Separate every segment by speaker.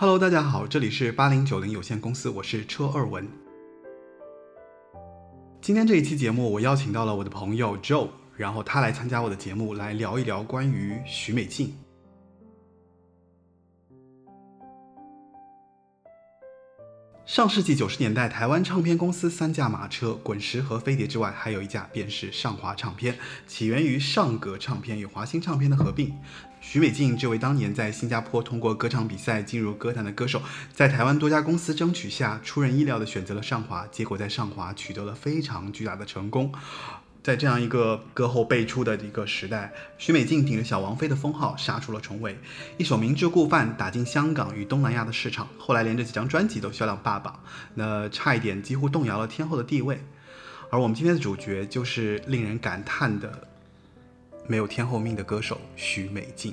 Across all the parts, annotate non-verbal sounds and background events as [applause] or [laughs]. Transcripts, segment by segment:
Speaker 1: Hello，大家好，这里是八零九零有限公司，我是车二文。今天这一期节目，我邀请到了我的朋友 Joe，然后他来参加我的节目，来聊一聊关于许美静。上世纪九十年代，台湾唱片公司三驾马车，滚石和飞碟之外，还有一架便是上华唱片，起源于上格唱片与华星唱片的合并。许美静这位当年在新加坡通过歌唱比赛进入歌坛的歌手，在台湾多家公司争取下，出人意料的选择了上华，结果在上华取得了非常巨大的成功。在这样一个歌后辈出的一个时代，许美静顶着小王妃的封号杀出了重围，一首《明知故犯》打进香港与东南亚的市场，后来连着几张专辑都销量霸榜，那差一点几乎动摇了天后的地位。而我们今天的主角就是令人感叹的没有天后命的歌手许美静。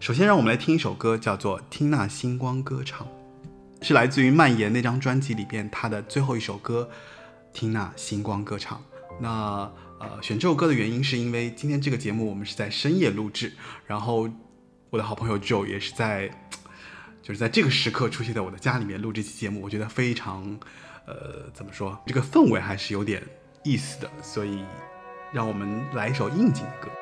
Speaker 1: 首先，让我们来听一首歌，叫做《听那星光歌唱》，是来自于《蔓延》那张专辑里边他的最后一首歌，《听那星光歌唱》。那呃，选这首歌的原因是因为今天这个节目我们是在深夜录制，然后我的好朋友 Joe 也是在，就是在这个时刻出现在我的家里面录这期节目，我觉得非常，呃，怎么说，这个氛围还是有点意思的，所以让我们来一首应景的歌。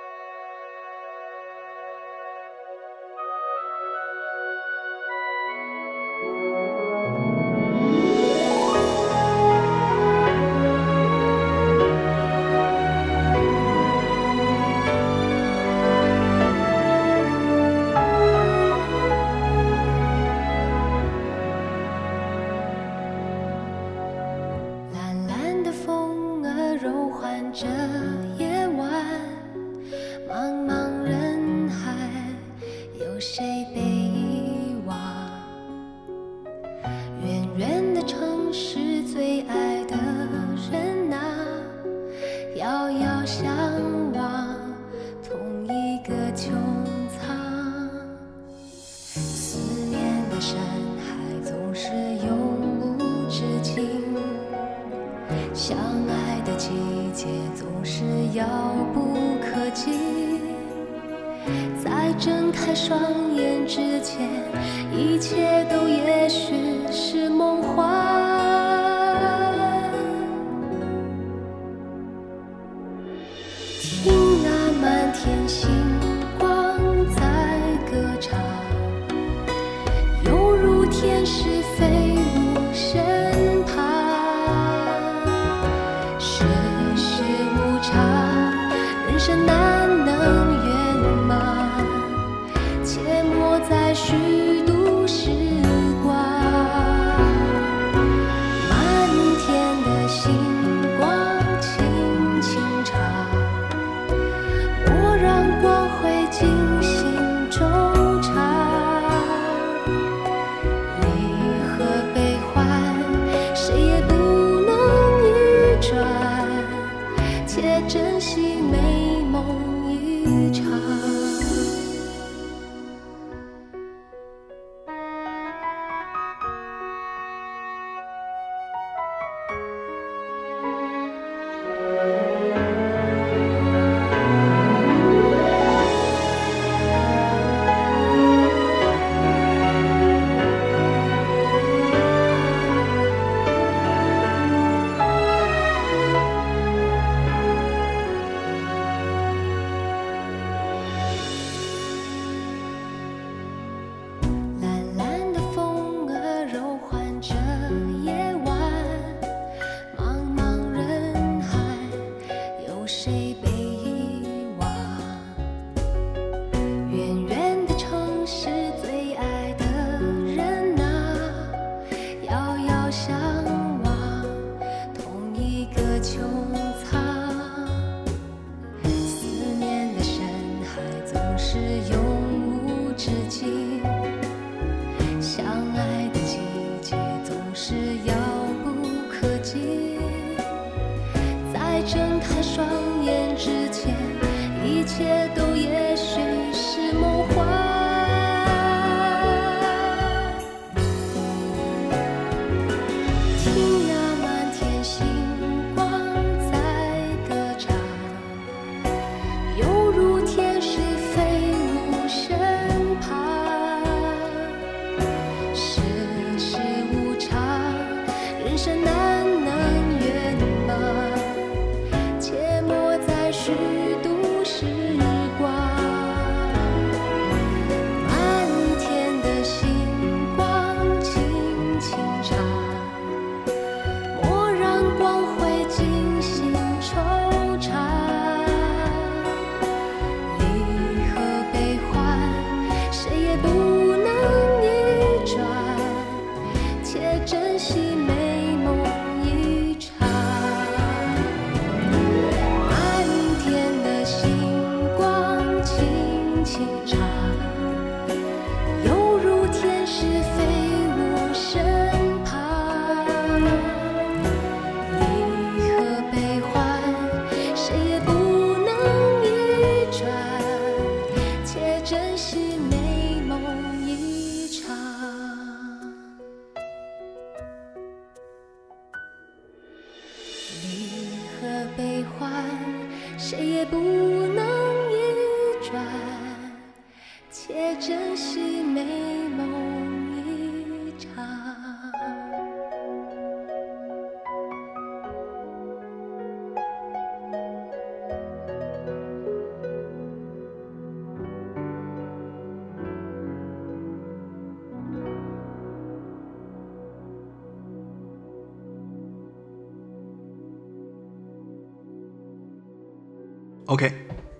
Speaker 1: OK，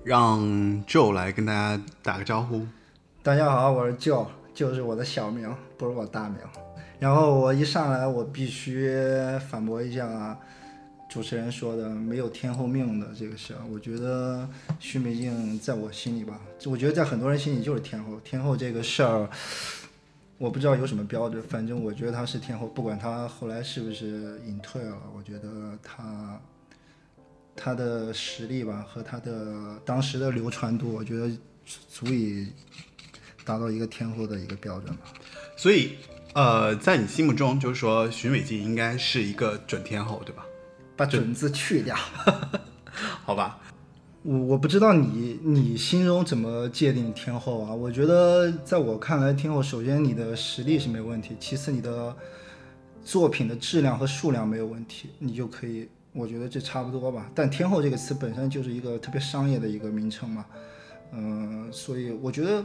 Speaker 1: 让 Joe 来跟大家打个招呼。
Speaker 2: 大家好，我是 Joe，Joe 是我的小名，不是我大名。然后我一上来，我必须反驳一下主持人说的没有天后命的这个事儿。我觉得徐美静在我心里吧，我觉得在很多人心里就是天后。天后这个事儿，我不知道有什么标准，反正我觉得她是天后。不管她后来是不是隐退了，我觉得她她的实力吧和他的当时的流传度，我觉得足以达到一个天后的一个标准吧。
Speaker 1: 所以，呃，在你心目中，就是说徐美静应该是一个准天后，对吧？
Speaker 2: 把“准”字去掉，[laughs]
Speaker 1: 好吧。
Speaker 2: 我我不知道你你心中怎么界定天后啊？我觉得在我看来，天后首先你的实力是没问题，其次你的作品的质量和数量没有问题，你就可以，我觉得这差不多吧。但天后这个词本身就是一个特别商业的一个名称嘛，嗯、所以我觉得。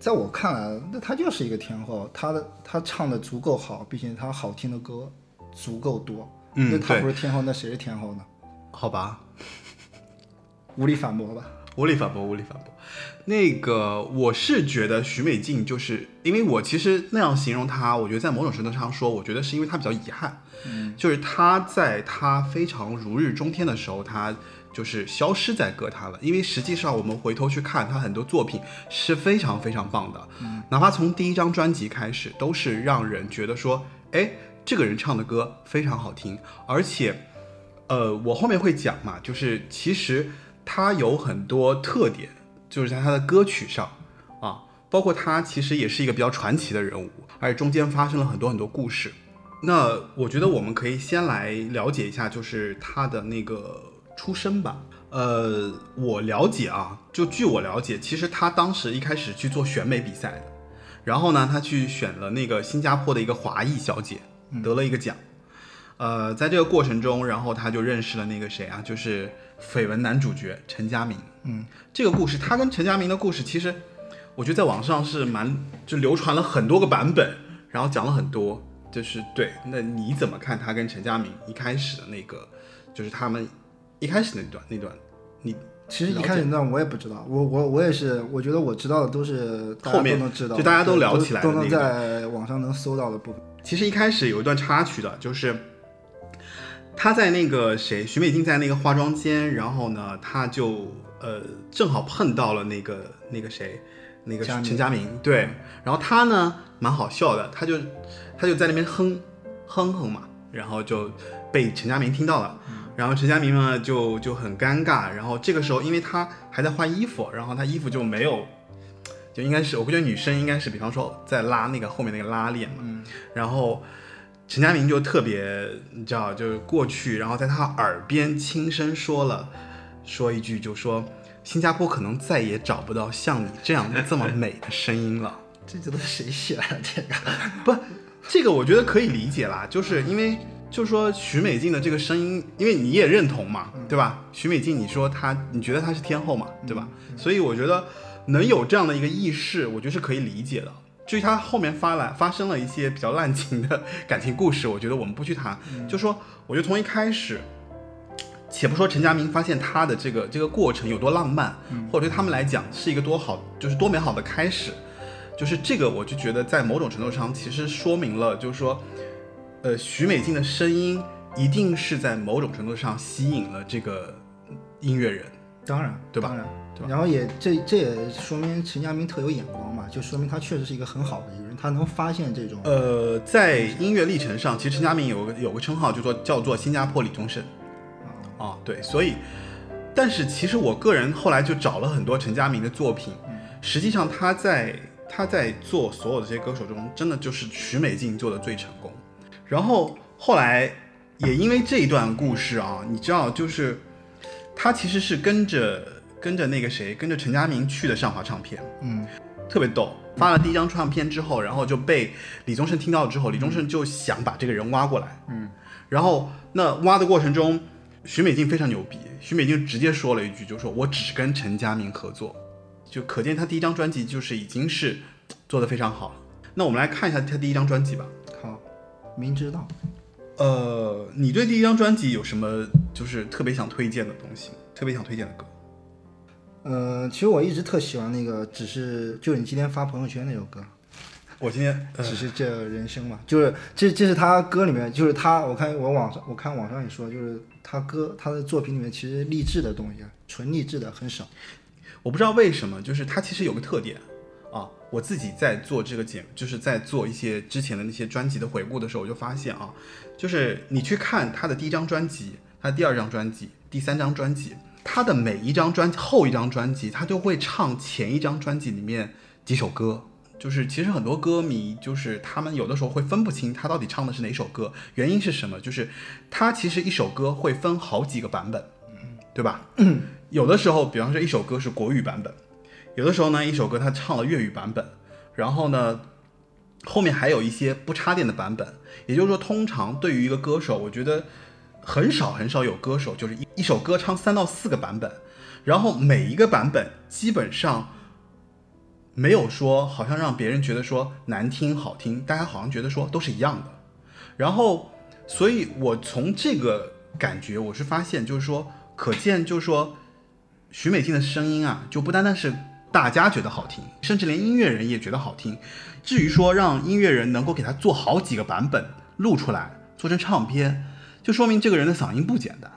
Speaker 2: 在我看来，那她就是一个天后，她的她唱的足够好，并且她好听的歌足够多。
Speaker 1: 嗯
Speaker 2: 那她不是天后，那谁是天后呢？
Speaker 1: 好吧，
Speaker 2: 无力反驳吧。
Speaker 1: 无力反驳，无力反驳。那个，我是觉得许美静，就是因为我其实那样形容她，我觉得在某种程度上说，我觉得是因为她比较遗憾，
Speaker 2: 嗯，
Speaker 1: 就是她在她非常如日中天的时候，她就是消失在歌坛了。因为实际上我们回头去看她很多作品是非常非常棒的，嗯哪怕从第一张专辑开始，都是让人觉得说，哎，这个人唱的歌非常好听，而且。呃，我后面会讲嘛，就是其实他有很多特点，就是在他的歌曲上啊，包括他其实也是一个比较传奇的人物，而且中间发生了很多很多故事。那我觉得我们可以先来了解一下，就是他的那个出身吧。呃，我了解啊，就据我了解，其实他当时一开始去做选美比赛的，然后呢，他去选了那个新加坡的一个华裔小姐，得了一个奖。呃，在这个过程中，然后他就认识了那个谁啊，就是绯闻男主角陈佳明。
Speaker 2: 嗯，
Speaker 1: 这个故事，他跟陈佳明的故事，其实我觉得在网上是蛮就流传了很多个版本，然后讲了很多。就是对，那你怎么看他跟陈佳明一开始的那个，就是他们一开始那段那段，你
Speaker 2: 其实一开始那段我也不知道，我我我也是，我觉得我知道的都是
Speaker 1: 后面
Speaker 2: 都能知道，
Speaker 1: 就大家都聊起来的
Speaker 2: 都能在网上能搜到的部分。
Speaker 1: 其实一开始有一段插曲的，就是他在那个谁，徐美静在那个化妆间，然后呢，他就呃正好碰到了那个那个谁，那个陈佳明，对，然后他呢蛮好笑的，他就他就在那边哼哼哼嘛，然后就被陈佳明听到了。然后陈佳明呢就就很尴尬，然后这个时候因为他还在换衣服，然后他衣服就没有，就应该是我估计女生应该是比方说在拉那个后面那个拉链嘛，
Speaker 2: 嗯。
Speaker 1: 然后陈佳明就特别，你知道，就是过去，然后在他耳边轻声说了，说一句，就说新加坡可能再也找不到像你这样这么美的声音了。[laughs]
Speaker 2: 这这都是谁写的？这个 [laughs]
Speaker 1: 不，这个我觉得可以理解啦，就是因为就是说许美静的这个声音，因为你也认同嘛，对吧？许美静，你说她，你觉得她是天后嘛，对吧？所以我觉得能有这样的一个意识，我觉得是可以理解的。至于他后面发来发生了一些比较滥情的感情故事，我觉得我们不去谈。就说，我觉得从一开始，且不说陈佳明发现他的这个这个过程有多浪漫，或者对他们来讲是一个多好，就是多美好的开始。就是这个，我就觉得在某种程度上，其实说明了，就是说，呃，许美静的声音一定是在某种程度上吸引了这个音乐人。
Speaker 2: 当然，
Speaker 1: 对吧
Speaker 2: 当然，
Speaker 1: 对吧
Speaker 2: 然后也这这也说明陈佳明特有眼光嘛，就说明他确实是一个很好的一个人，他能发现这种。
Speaker 1: 呃，在音乐历程上，其实陈佳明有个有个称号，就做叫做新加坡李宗盛。啊，对，所以，但是其实我个人后来就找了很多陈佳明的作品，实际上他在他在做所有的这些歌手中，真的就是徐美静做的最成功。然后后来也因为这一段故事啊，你知道，就是他其实是跟着跟着那个谁，跟着陈佳明去的上华唱片，
Speaker 2: 嗯，
Speaker 1: 特别逗。发了第一张唱片之后，然后就被李宗盛听到之后，李宗盛就想把这个人挖过来，
Speaker 2: 嗯，
Speaker 1: 然后那挖的过程中，许美静非常牛逼，许美静直接说了一句，就说我只跟陈佳明合作，就可见他第一张专辑就是已经是做的非常好了。那我们来看一下他第一张专辑吧。
Speaker 2: 好，明知道。
Speaker 1: 呃，你对第一张专辑有什么就是特别想推荐的东西？特别想推荐的歌？
Speaker 2: 嗯、其实我一直特喜欢那个，只是就是你今天发朋友圈那首歌，
Speaker 1: 我今天呃
Speaker 2: 只是这人生嘛，就是这这是他歌里面，就是他我看我网上我看网上也说，就是他歌他的作品里面其实励志的东西，啊纯励志的很少。
Speaker 1: 我不知道为什么，就是他其实有个特点啊。我自己在做这个节目，就是在做一些之前的那些专辑的回顾的时候，我就发现啊，就是你去看他的第一张专辑，他的第二张专辑，第三张专辑，他的每一张专辑后一张专辑，他都会唱前一张专辑里面几首歌。就是其实很多歌迷，就是他们有的时候会分不清他到底唱的是哪首歌，原因是什么？就是他其实一首歌会分好几个版本，对吧？[coughs] 有的时候，比方说一首歌是国语版本，有的时候呢，一首歌他唱了粤语版本，然后呢，后面还有一些不插电的版本。也就是说，通常对于一个歌手，我觉得很少很少有歌手就是一一首歌唱三到四个版本，然后每一个版本基本上没有说好像让别人觉得说难听好听，大家好像觉得说都是一样的。然后，所以我从这个感觉，我是发现就是说，可见就是说。许美静的声音啊，就不单单是大家觉得好听，甚至连音乐人也觉得好听。至于说让音乐人能够给他做好几个版本录出来，做成唱片，就说明这个人的嗓音不简单，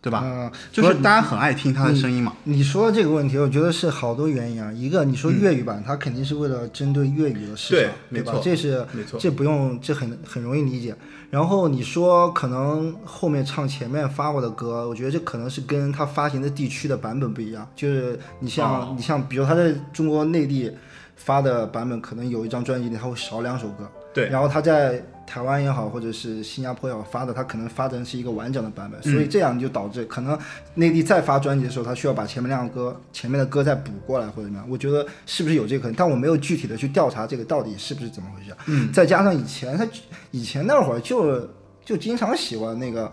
Speaker 1: 对吧？
Speaker 2: 嗯，
Speaker 1: 就是大家很爱听他的声音嘛。
Speaker 2: 你说这个问题，我觉得是好多原因啊。一个，你说粤语版，它肯定是为了针对粤语的市场
Speaker 1: 对
Speaker 2: 场，吧？这是
Speaker 1: 没错
Speaker 2: 这不用，这很很容易理解。然后你说可能后面唱前面发过的歌，我觉得这可能是跟他发行的地区的版本不一样。就是你像、
Speaker 1: 哦
Speaker 2: 你像，比如他在中国内地发的版本，可能有一张专辑里他会少两首歌。
Speaker 1: 对
Speaker 2: 然后他在台湾也好，或者是新加坡也好发的，他可能发的是一个完整的版本，所以这样就导致可能内地再发专辑的时候，他需要把前面两个歌前面的歌再补过来或者怎么样。我觉得是不是有这个可能？但我没有具体的去调查这个到底是不是怎么回事。嗯，再加上以前他以前那会儿就就经常喜欢那个。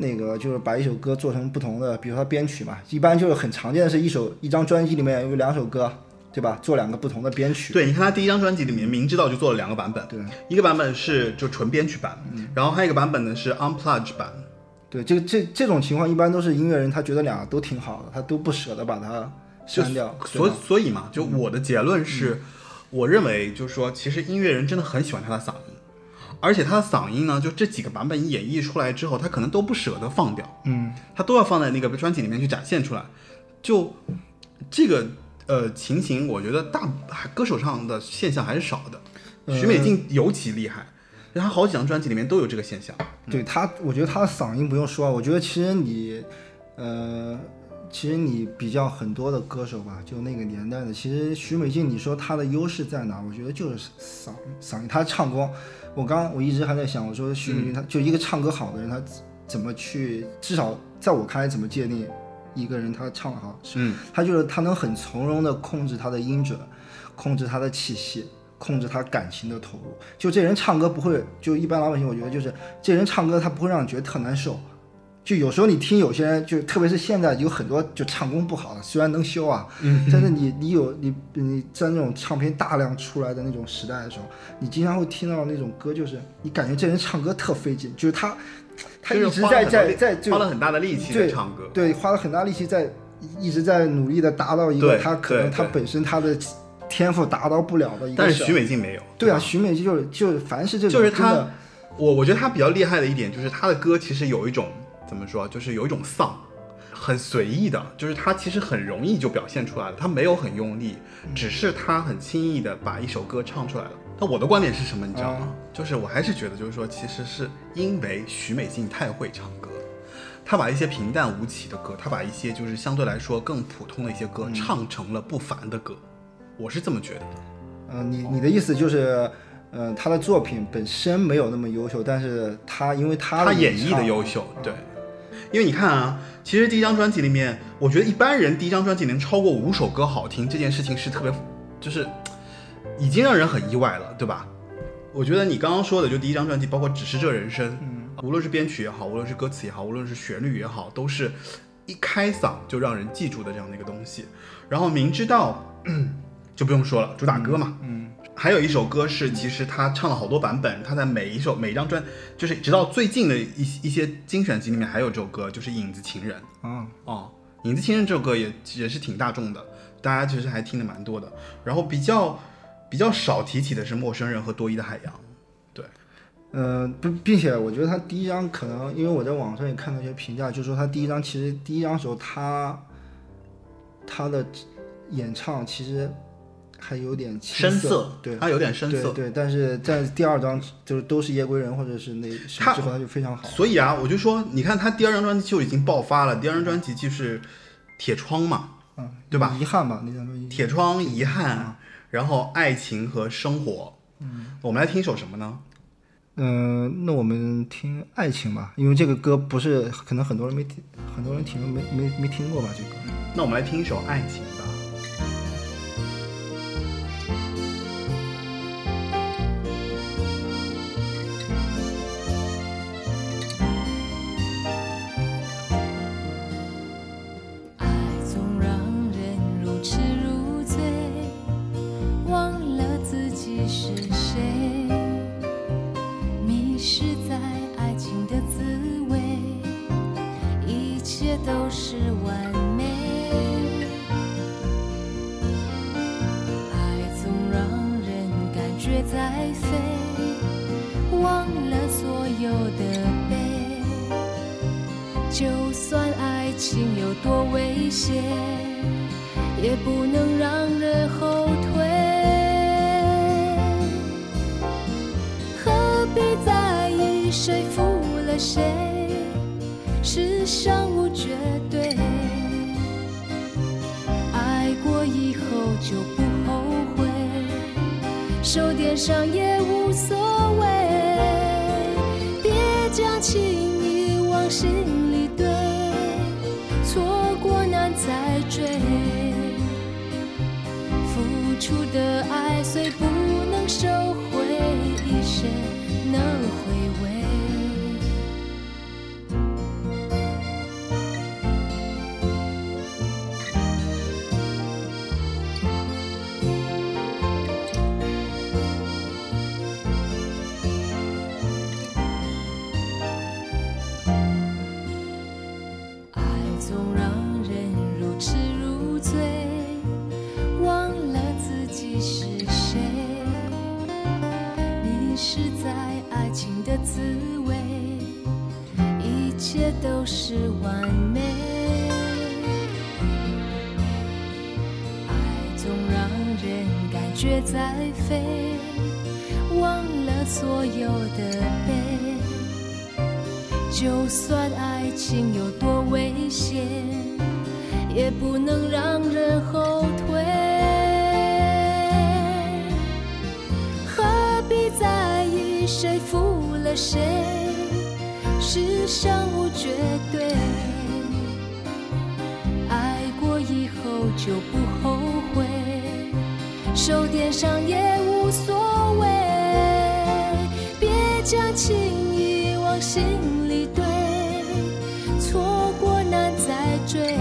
Speaker 2: 那个就是把一首歌做成不同的，比如说编曲嘛，一般就是很常见的是一首一张专辑里面有两首歌，对吧？做两个不同的编曲。
Speaker 1: 对，你看他第一张专辑里面，明知道就做了两个版本，
Speaker 2: 对
Speaker 1: 一个版本是就纯编曲版，然后还有一个版本呢是 unplugged 版。
Speaker 2: 对，这个这这种情况一般都是音乐人他觉得俩都挺好的，他都不舍得把它删掉。
Speaker 1: 所
Speaker 2: 吧
Speaker 1: 所以嘛，就我的结论是，我认为就是说，其实音乐人真的很喜欢他的嗓音，而且他的嗓音呢，就这几个版本演绎出来之后，他可能都不舍得放掉，
Speaker 2: 嗯，
Speaker 1: 他都要放在那个专辑里面去展现出来。就这个呃情形，我觉得大歌手上的现象还是少的。许美静尤其厉害，她好几张专辑里面都有这个现象。
Speaker 2: 对她，我觉得她的嗓音不用说，我觉得其实你，呃，其实你比较很多的歌手吧，就那个年代的，其实许美静，你说她的优势在哪？我觉得就是嗓嗓音，她唱功。我刚我一直还在想，我说许美静，她就一个唱歌好的人，她怎么去，至少在我看来，怎么界定一个人他唱得好？
Speaker 1: 嗯，
Speaker 2: 他就是他能很从容的控制他的音准，控制他的气息，控制他感情的投入。就这人唱歌不会，就一般老百姓我觉得就是这人唱歌他不会让你觉得特难受。就有时候你听有些人，就特别是现在有很多就唱功不好的，虽然能修啊，但是你你有你你在那种唱片大量出来的那种时代的时候，你经常会听到那种歌，就是你感觉这人唱歌特费劲，就是他他一直在在在
Speaker 1: 花了很大的力气在
Speaker 2: 对
Speaker 1: 唱歌。
Speaker 2: 对，花了很大力气在一直在努力的达到一个他可能他本身他的天赋达到不了的一个
Speaker 1: 但是
Speaker 2: 事儿
Speaker 1: 许美静没有。
Speaker 2: 对啊，
Speaker 1: 吧
Speaker 2: 许美静就是就是凡是这种
Speaker 1: 就是他我我觉得他比较厉害的一点就是他的歌其实有一种怎么说，就是有一种丧，很随意的，就是他其实很容易就表现出来了，他没有很用力，只是他很轻易的把一首歌唱出来了。那我的观点是什么，你知道吗？就是我还是觉得，就是说，其实是因为许美静太会唱歌，她把一些平淡无奇的歌，她把一些就是相对来说更普通的一些歌，唱成了不凡的歌。我是这么觉得的。
Speaker 2: 嗯、你你的意思就是，嗯、她的作品本身没有那么优秀，但是她因为
Speaker 1: 她演绎的优秀，对，因为你看啊，其实第一张专辑里面，我觉得一般人第一张专辑能超过五首歌好听，这件事情是特别，就是已经让人很意外了，对吧？我觉得你刚刚说的，就第一张专辑，包括《只是这人生》，
Speaker 2: 嗯，
Speaker 1: 无论是编曲也好，无论是歌词也好，无论是旋律也好，都是一开嗓就让人记住的这样的一个东西。然后明知道 [clears throat] 就不用说了，主打歌嘛，
Speaker 2: 嗯，
Speaker 1: 还有一首歌是，其实他唱了好多版本，他在每一首每一张专，就是直到最近的一一些精选集里面还有这首歌，就是《影子情人》
Speaker 2: 啊，
Speaker 1: 哦，《影子情人》这首歌也也是挺大众的，大家其实还听的蛮多的。然后比较比较少提起的是《陌生人》和《多疑的海洋》，对，
Speaker 2: 呃，并并且我觉得他第一张可能，因为我在网上也看到一些评价，就说他第一张其实第一张时候他他的演唱其实还有点青
Speaker 1: 深
Speaker 2: 涩，对。
Speaker 1: 他有点深色。
Speaker 2: 对对，但是在第二张就是都是夜归人或者是那
Speaker 1: 他
Speaker 2: 之后，他就非常好。
Speaker 1: 所以啊，我就说，你看他第二张专辑就已经爆发了，第二张专辑就是《铁窗》嘛，
Speaker 2: 嗯，
Speaker 1: 对吧？
Speaker 2: 遗憾吧，那张专辑。
Speaker 1: 铁窗、遗憾，然后爱情和生活。嗯，我们来听一首什么呢？
Speaker 2: 嗯、那我们听《爱情》吧，因为这个歌不是可能很多人没听，很多人听没没没听过吧？这个。
Speaker 1: 那我们来听一首《爱情》
Speaker 3: 能让人后退。何必在意谁负了谁？世上无绝对，爱过以后就不后悔，受点伤也无所谓。别将情谊往心里堆，错过难再追。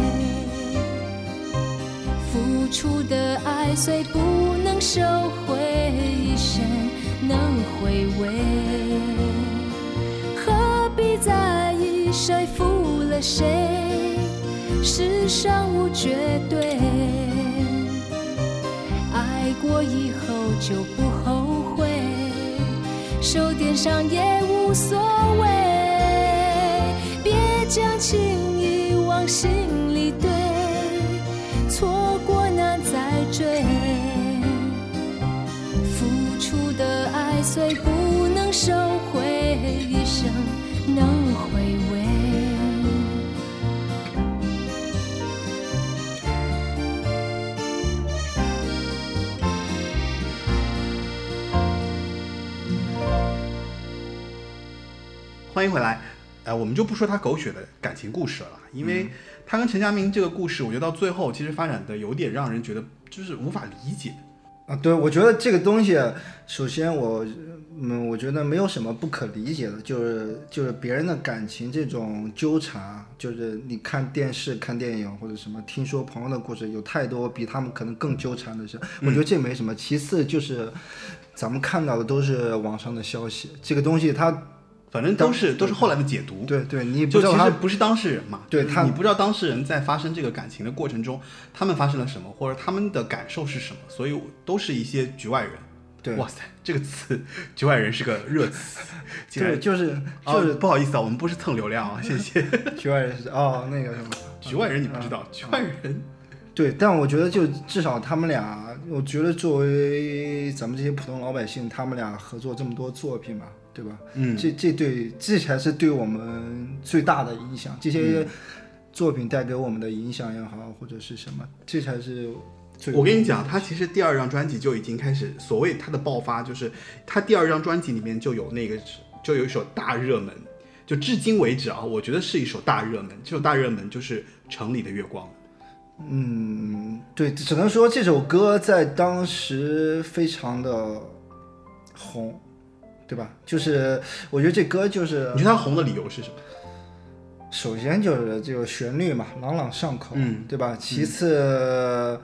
Speaker 3: 付出的爱虽不能收回，一生能回味。何必在意谁负了谁？世上无绝对，爱过以后就不后悔。受点伤也无所谓，别将情谊往心虽不能收回，一生能回味。
Speaker 1: 欢迎回来。哎，我们就不说他狗血的感情故事了，因为他跟陈佳明这个故事，我觉得到最后其实发展的有点让人觉得就是无法理解。
Speaker 2: 啊，对，我觉得这个东西，首先我，嗯，我觉得没有什么不可理解的，就是就是别人的感情这种纠缠，就是你看电视、看电影或者什么，听说朋友的故事，有太多比他们可能更纠缠的事，我觉得这没什么。其次就是咱们看到的都是网上的消息，这个东西它。
Speaker 1: 反正都是都是后来的解读，
Speaker 2: 对对，你不
Speaker 1: 就
Speaker 2: 知道他
Speaker 1: 其实不是当事人嘛，
Speaker 2: 对他
Speaker 1: 你不知道当事人在发生这个感情的过程中，他们发生了什么，或者他们的感受是什么，所以都是一些局外人。
Speaker 2: 对。
Speaker 1: 哇塞，这个词“局外人”是个热词，
Speaker 2: 对，就是
Speaker 1: 哦
Speaker 2: 就是。
Speaker 1: 不好意思啊，我们不是蹭流量啊，[laughs] 谢谢。
Speaker 2: 局外人是哦，那个什么。
Speaker 1: 局外人你不知道，局外人。
Speaker 2: 对，但我觉得就至少他们俩，我觉得作为咱们这些普通老百姓，他们俩合作这么多作品嘛，对吧？
Speaker 1: 嗯
Speaker 2: 这这对这才是对我们最大的影响。这些
Speaker 1: 嗯
Speaker 2: 作品带给我们的影响也好，或者是什么，这才是。
Speaker 1: 我跟你讲，他其实第二张专辑就已经开始，所谓他的爆发，就是他第二张专辑里面就有那个，就有一首大热门，就至今为止啊，我觉得是一首大热门。这首大热门就是《城里的月光》。
Speaker 2: 嗯，对，只能说这首歌在当时非常的红，对吧？就是我觉得这歌就是
Speaker 1: 你觉得他红的理由是什么？
Speaker 2: 首先就是这个旋律嘛，朗朗上口，
Speaker 1: 嗯
Speaker 2: 对吧？其次，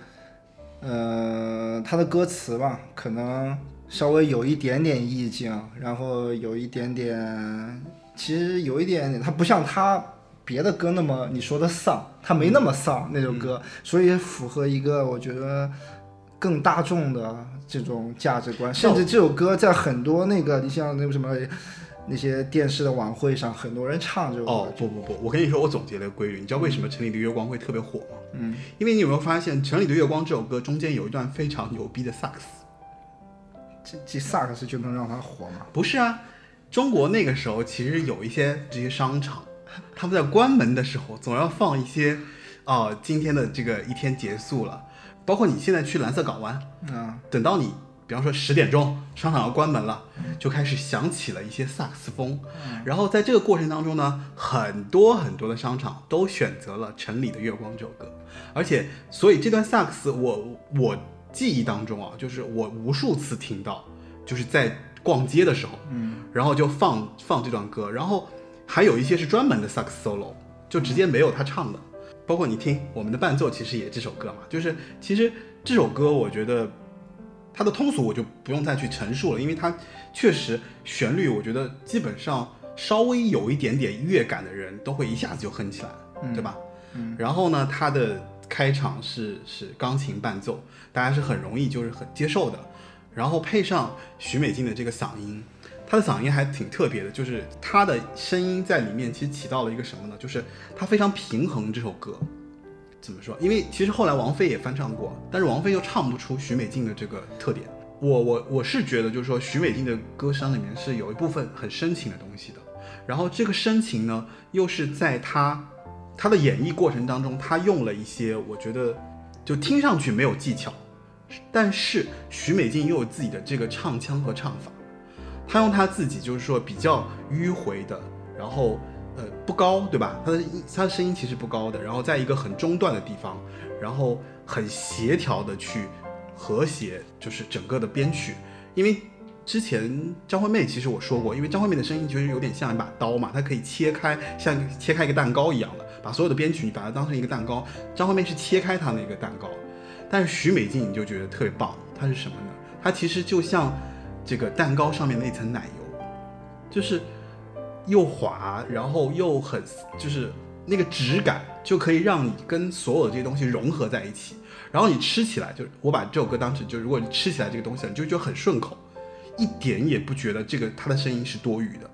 Speaker 2: 呃，它的歌词吧，可能稍微有一点点意境，然后有一点点，其实有一点点，它不像他别的歌那么你说的丧，它没那么丧、那首歌，所以符合一个我觉得更大众的这种价值观，甚至这首歌在很多那个你像那个什么。那些电视的晚会上，很多人唱这首歌。
Speaker 1: 哦，不不不，我跟你说，我总结了个规律，你知道为什么《城里的月光》会特别火吗？
Speaker 2: 嗯，
Speaker 1: 因为你有没有发现，《城里的月光》这首歌中间有一段非常牛逼的萨克斯？
Speaker 2: 这这萨克斯就能让它火吗？
Speaker 1: 不是啊，中国那个时候其实有一些这些商场，他们在关门的时候总要放一些，啊、今天的这个一天结束了，包括你现在去蓝色港湾，
Speaker 2: 嗯，
Speaker 1: 等到你比方说十点钟商场要关门了，就开始响起了一些萨克斯风，然后在这个过程当中呢，很多很多的商场都选择了《城里的月光》这首歌，而且所以这段萨克斯我我记忆当中啊，就是我无数次听到，就是在逛街的时候，
Speaker 2: 嗯，
Speaker 1: 然后就放放这段歌，然后还有一些是专门的萨克斯 solo，就直接没有他唱的，包括你听我们的伴奏，其实也这首歌嘛，就是其实这首歌我觉得它的通俗我就不用再去陈述了，因为它确实旋律我觉得基本上稍微有一点点乐感的人都会一下子就哼起来，对吧？
Speaker 2: 嗯，
Speaker 1: 然后呢，它的开场是是钢琴伴奏，大家是很容易就是很接受的。然后配上许美静的这个嗓音，她的嗓音还挺特别的，就是她的声音在里面其实起到了一个什么呢？就是她非常平衡这首歌。怎么说？因为其实后来王菲也翻唱过，但是王菲又唱不出许美静的这个特点。我我我是觉得，就是说许美静的歌声里面是有一部分很深情的东西的。然后这个深情呢，又是在她她的演绎过程当中，她用了一些我觉得就听上去没有技巧，但是许美静又有自己的这个唱腔和唱法，她用她自己就是说比较迂回的，然后呃不高对吧？她的音她的声音其实不高的，然后在一个很中段的地方，然后很协调的去和谐，就是整个的编曲，因为。之前张惠妹其实我说过，因为张惠妹的声音其实有点像一把刀嘛，它可以切开，像切开一个蛋糕一样的，把所有的编曲你把它当成一个蛋糕。张惠妹是切开它那个蛋糕，但是许美静你就觉得特别棒，它是什么呢？它其实就像这个蛋糕上面那层奶油，就是又滑，然后又很就是那个质感，就可以让你跟所有的这些东西融合在一起。然后你吃起来，就我把这首歌当成，就如果你吃起来这个东西，你就觉得很顺口。一点也不觉得这个他的声音是多余的，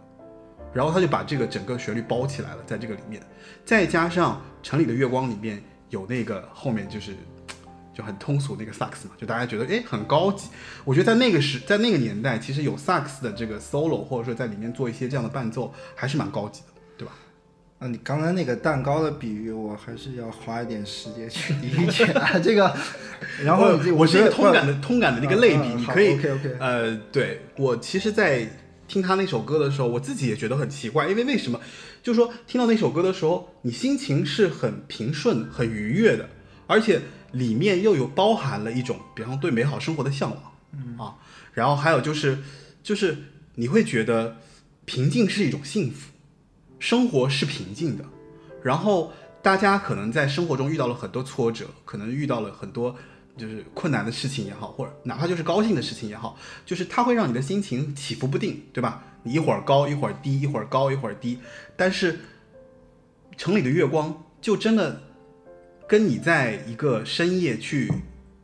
Speaker 1: 然后他就把这个整个旋律包起来了，在这个里面，再加上《城里的月光》里面有那个后面就是就很通俗那个萨克斯嘛，就大家觉得诶很高级。我觉得在那个时在那个年代，其实有萨克斯的这个 solo 或者说在里面做一些这样的伴奏，还是蛮高级的，对吧？
Speaker 2: 啊，你刚才那个蛋糕的比喻，我还是要花一点时间去理解啊。这个，[laughs] 然后
Speaker 1: 我是一个通感的通感的那个类比，你可以
Speaker 2: OK OK，
Speaker 1: 呃，对我其实，在听他那首歌的时候，我自己也觉得很奇怪，因为为什么？就是说听到那首歌的时候，你心情是很平顺、很愉悦的，而且里面又有包含了一种，比方对美好生活的向往，嗯。啊，然后还有就是，就是你会觉得平静是一种幸福，生活是平静的，然后大家可能在生活中遇到了很多挫折，可能遇到了很多就是困难的事情也好，或者哪怕就是高兴的事情也好，就是它会让你的心情起伏不定，对吧？你一会儿高一会儿低，一会儿高一会儿低，但是城里的月光就真的跟你在一个深夜去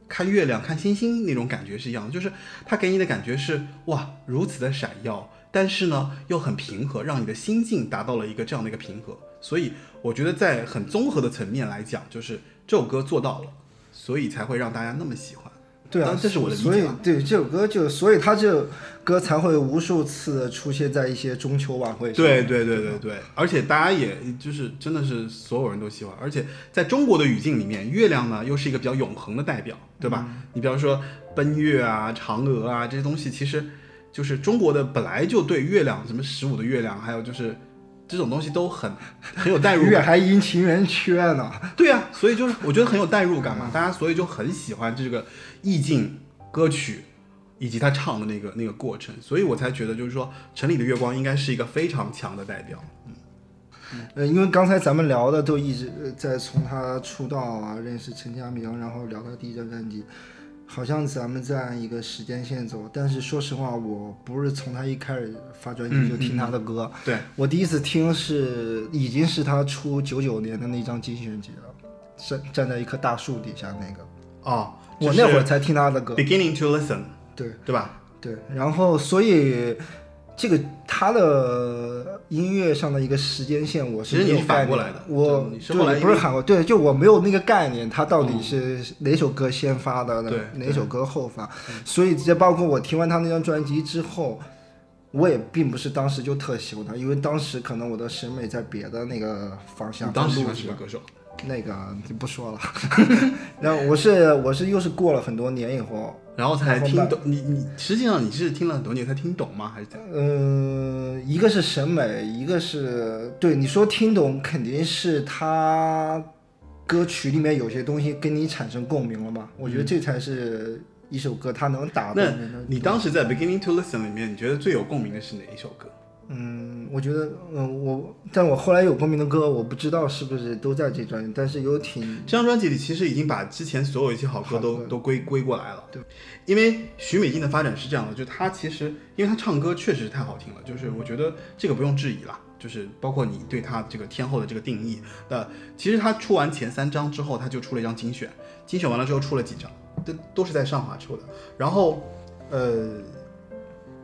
Speaker 1: 看月亮、看星星那种感觉是一样的，就是它给你的感觉是哇如此的闪耀，但是呢又很平和，让你的心境达到了一个这样的一个平和。所以我觉得在很综合的层面来讲，就是这首歌做到了，所以才会让大家那么喜欢。
Speaker 2: 对啊，
Speaker 1: 这是我的理
Speaker 2: 所以。对这首歌就，所以他这歌才会无数次的出现在一些中秋晚会上。
Speaker 1: 对对对对对，而且大家也就是真的是所有人都喜欢，而且在中国的语境里面，月亮呢又是一个比较永恒的代表，对吧？你比方说奔月啊、嫦娥啊这些东西，其实就是中国的本来就对月亮，什么十五的月亮，还有就是这种东西都很 [laughs] 很有代入感。
Speaker 2: 月还阴晴圆缺呢。
Speaker 1: 对啊，所以就是我觉得很有代入感嘛，大家所以就很喜欢这个意境歌曲。以及他唱的那个那个过程，所以我才觉得就是说，《城里的月光》应该是一个非常强的代表。
Speaker 2: 嗯呃，因为刚才咱们聊的都一直呃在从他出道啊，认识陈佳明，然后聊他第一张专辑，好像咱们在按一个时间线走。但是说实话，我不是从他一开始发专辑就听他的歌，
Speaker 1: 对，
Speaker 2: 我第一次听是已经是他出九九年的那张精选集了，站站在一棵大树底下那个，
Speaker 1: 哦，
Speaker 2: 我那会儿才听他的歌。
Speaker 1: beginning to listen，
Speaker 2: 对
Speaker 1: 对吧？
Speaker 2: 对，然后所以这个他的音乐上的一个时间线，我是
Speaker 1: 其实你是反过来的
Speaker 2: 我对
Speaker 1: 因为
Speaker 2: 不是反过，对，就我没有那个概念，他到底是哪首歌先发的，
Speaker 1: 对
Speaker 2: 哪首歌后发，所以这包括我听完他那张专辑之后。我也并不是当时就特喜欢他，因为当时可能我的审美在别的那个方向。
Speaker 1: 你当时喜欢什么歌手？
Speaker 2: 那个就不说了。[laughs] 然后我是我是又是过了很多年以后，
Speaker 1: 然后才听懂你你实际上你是听了很多年才听懂吗？还是怎样？
Speaker 2: 呃，一个是审美，一个是对你说听懂，肯定是他歌曲里面有些东西跟你产生共鸣了嘛。我觉得这才是一首歌它能打动。
Speaker 1: 你当时在 beginning to listen 里面，你觉得最有共鸣的是哪一首歌？
Speaker 2: 嗯，我觉得嗯我，但我后来有共鸣的歌，我不知道是不是都在这专辑，但是有挺
Speaker 1: 这张专辑里其实已经把之前所有一些好歌都
Speaker 2: 好
Speaker 1: 都归归过来了。
Speaker 2: 对，
Speaker 1: 因为许美静的发展是这样的，就她其实因为她唱歌确实太好听了，就是我觉得这个不用质疑啦。就是包括你对她这个天后的这个定义，呃，其实她出完前三张之后，她就出了一张精选，精选完了之后出了几张，都都是在上华出的。然后，呃，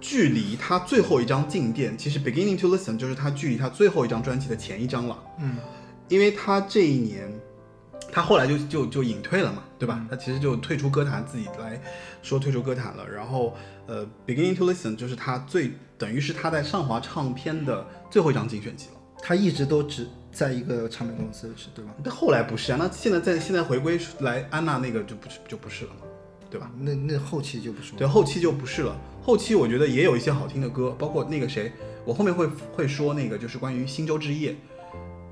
Speaker 1: 距离他最后一张进店，其实 Beginning to Listen 就是他距离他最后一张专辑的前一张了。
Speaker 2: 嗯，
Speaker 1: 因为他这一年，他后来就就就隐退了嘛，对吧？他其实就退出歌坛，自己来说退出歌坛了。然后，呃，Beginning to Listen 就是他最等于是他在上华唱片的最后一张精选集了。
Speaker 2: 他一直都只在一个唱片公司是对吧？
Speaker 1: 但后来不是啊，那现在在现在回归来安娜那个就不是就不是了嘛，对吧？
Speaker 2: 那那后期就不说。
Speaker 1: 对，后期就不是了。后期我觉得也有一些好听的歌，包括那个谁，我后面会会说那个就是关于《星洲之夜》，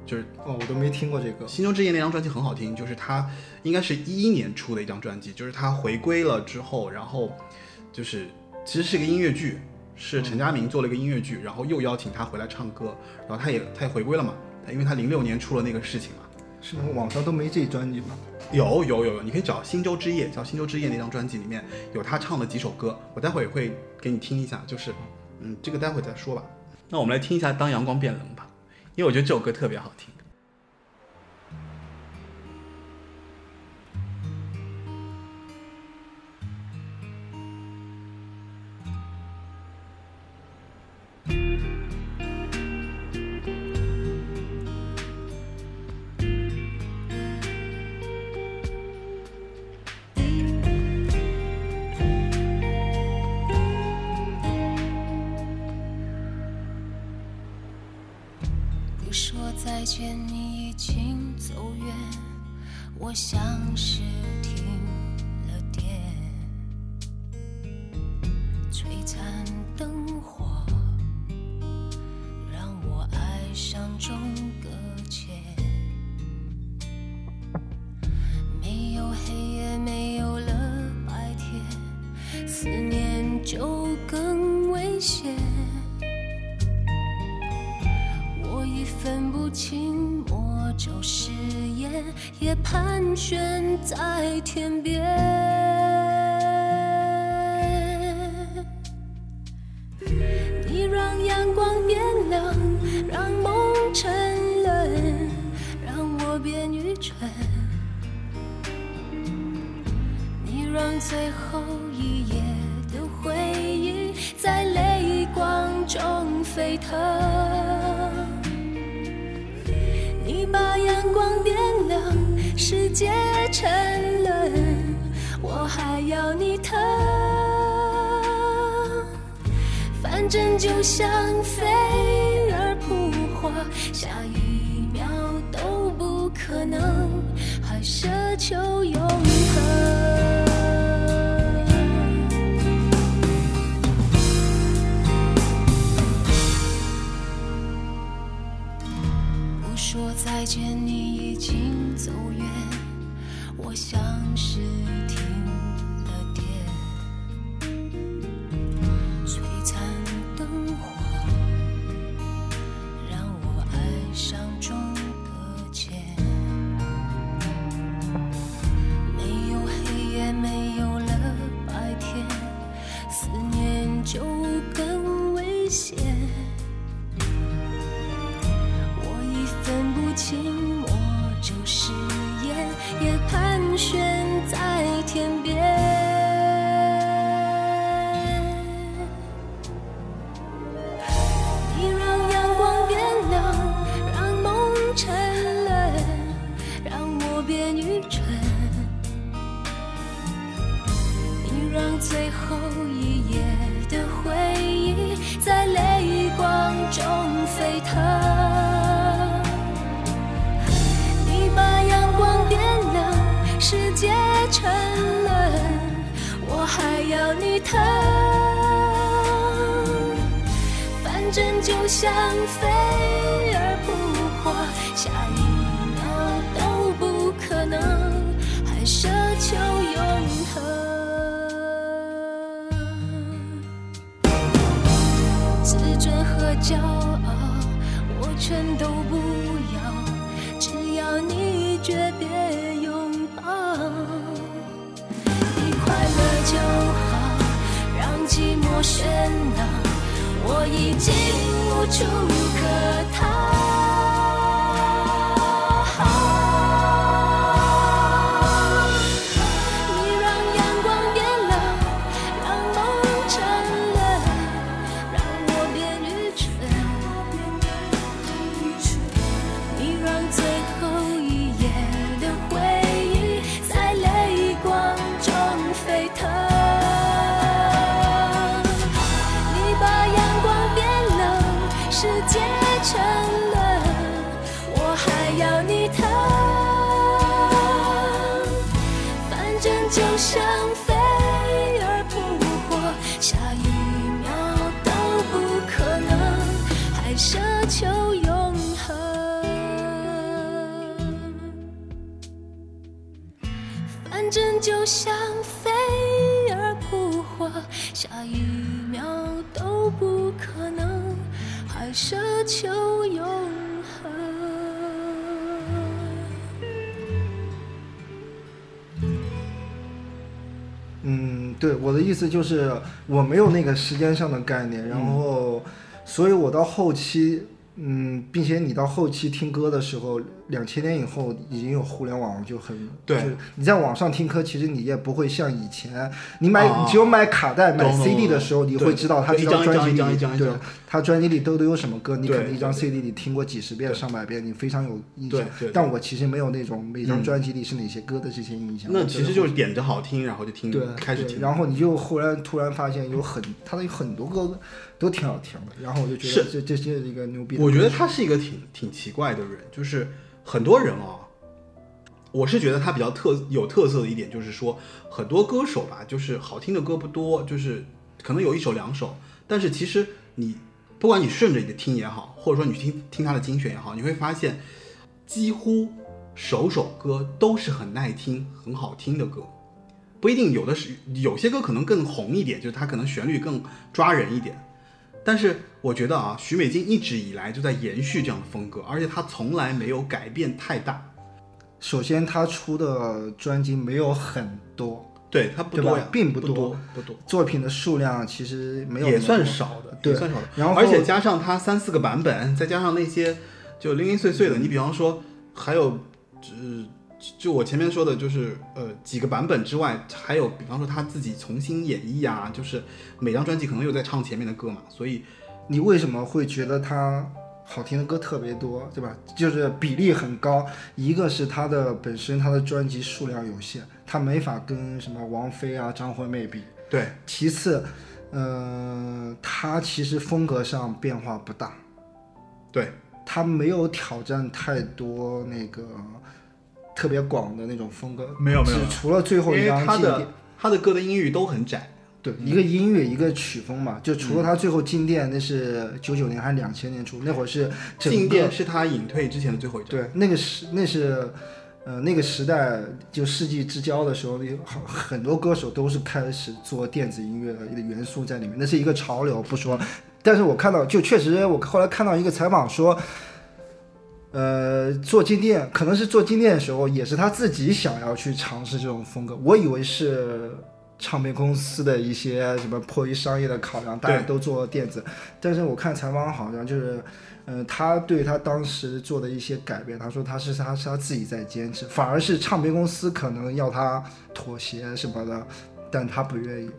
Speaker 1: 就是
Speaker 2: 哦，我都没听过这个《
Speaker 1: 星洲之夜》那张专辑很好听，就是他应该是一一年出的一张专辑，就是他回归了之后，然后就是其实是一个音乐剧，是陈佳明做了一个音乐剧，然后又邀请他回来唱歌，然后他也他也回归了嘛，他因为他零六年出了那个事情嘛。
Speaker 2: 是吗？网上都没这专辑吗？
Speaker 1: 有有有有，你可以找《星洲之夜》，叫《星洲之夜》那张专辑里面有他唱的几首歌，我待会儿也会给你听一下，就是，嗯，这个待会儿再说吧。那我们来听一下《当阳光变冷》吧，因为我觉得这首歌特别好听。
Speaker 3: 再见，你已经走远，我像是分不清魔咒誓言，也盘旋在天边。就像飞蛾扑火，下一秒都不可能，还奢求永恒。不说再见，你就
Speaker 2: 是我没有那个时间上的概念，然后，所以我到后期，嗯，并且你到后期听歌的时候，两千年以后已经有互联网，就很
Speaker 1: 对。
Speaker 2: 就是你在网上听歌，其实你也不会像以前，你买、只有买卡带、买 CD 的时候，你会知道他
Speaker 1: 一
Speaker 2: 这张专辑对他专辑里都都有什么歌，你可能一张 CD 里听过几十遍、上百遍，你非常有印象。但我其实没有那种每张
Speaker 1: 嗯
Speaker 2: 专辑里是哪些歌的这些印象。
Speaker 1: 那其实就是点着好听，然后就听
Speaker 2: 对，
Speaker 1: 开始听。
Speaker 2: 然后你就忽然突然发现有很他的有很多歌都挺好听的，然后我就觉得这这这是一个牛逼。
Speaker 1: 我觉得他是一个挺挺奇怪的人，就是很多人啊，我是觉得他比较特有特色的一点就是说，很多歌手吧，就是好听的歌不多，就是可能有一首两首，但是其实你不管你顺着你的听也好，或者说你听听他的精选也好，你会发现几乎首首歌都是很耐听、很好听的歌。不一定有的是有些歌可能更红一点，就是它可能旋律更抓人一点，但是我觉得啊，许美静一直以来就在延续这样的风格，而且她从来没有改变太大。
Speaker 2: 首先，他出的专辑没有很多，
Speaker 1: 对它不多呀，
Speaker 2: 并不多
Speaker 1: 多，不多，
Speaker 2: 作品的数量其实没有
Speaker 1: 也算少的，
Speaker 2: 对
Speaker 1: 也算少的。
Speaker 2: 然后
Speaker 1: 而且加上它三四个版本，再加上那些就零零碎碎的，你比方说还有，呃，就我前面说的，就是呃几个版本之外，还有比方说他自己重新演绎啊，就是每张专辑可能又在唱前面的歌嘛，所以
Speaker 2: 你为什么会觉得他好听的歌特别多，对吧？就是比例很高。一个是他的本身他的专辑数量有限，他没法跟什么王菲啊、张惠妹比。
Speaker 1: 对
Speaker 2: 其次，呃，他其实风格上变化不大，
Speaker 1: 对
Speaker 2: 他没有挑战太多那个特别广的那种风格。
Speaker 1: 没有没有
Speaker 2: 只除了最后
Speaker 1: 因为
Speaker 2: 一张经典
Speaker 1: 他的他的歌的音域都很窄，
Speaker 2: 对，一个音乐，一个曲风嘛，就除了他最后进店，那是九九年还是两千年出，那会儿是整个
Speaker 1: 静电是他隐退之前的最后一张，
Speaker 2: 对，那个是那是，呃，那个时代就世纪之交的时候，有很很多歌手都是开始做电子音乐的元素在里面，那是一个潮流，不说。但是我看到，就确实，我后来看到一个采访说，呃，做金店可能是做金店的时候，也是他自己想要去尝试这种风格。我以为是唱片公司的一些什么迫于商业的考量，大家都做电子，但是我看采访好像就是。呃，他对他当时做的一些改变，他说他是他是他自己在坚持，反而是唱片公司可能要他妥协什么的，但他不愿意。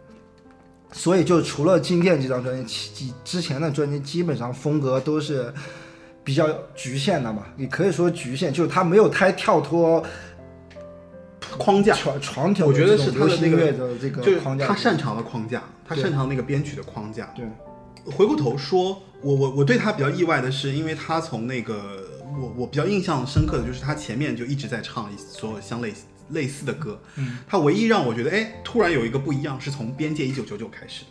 Speaker 2: 所以就除了《静电》这张专辑，其之前的专辑基本上风格都是比较局限的嘛，也可以说局限，就是他没有太跳脱
Speaker 1: 框架，
Speaker 2: 传传统
Speaker 1: 我觉得是他的
Speaker 2: 音乐的这个框架。
Speaker 1: 他擅长的框架，他擅长那个编曲的框架。
Speaker 2: 对，
Speaker 1: 回过头说，我我我对他比较意外的是，因为他从那个我我比较印象深刻的就是他前面就一直在唱所有相类类似的歌，嗯，他唯一让我觉得哎突然有一个不一样，是从《边界一九九九》开始的，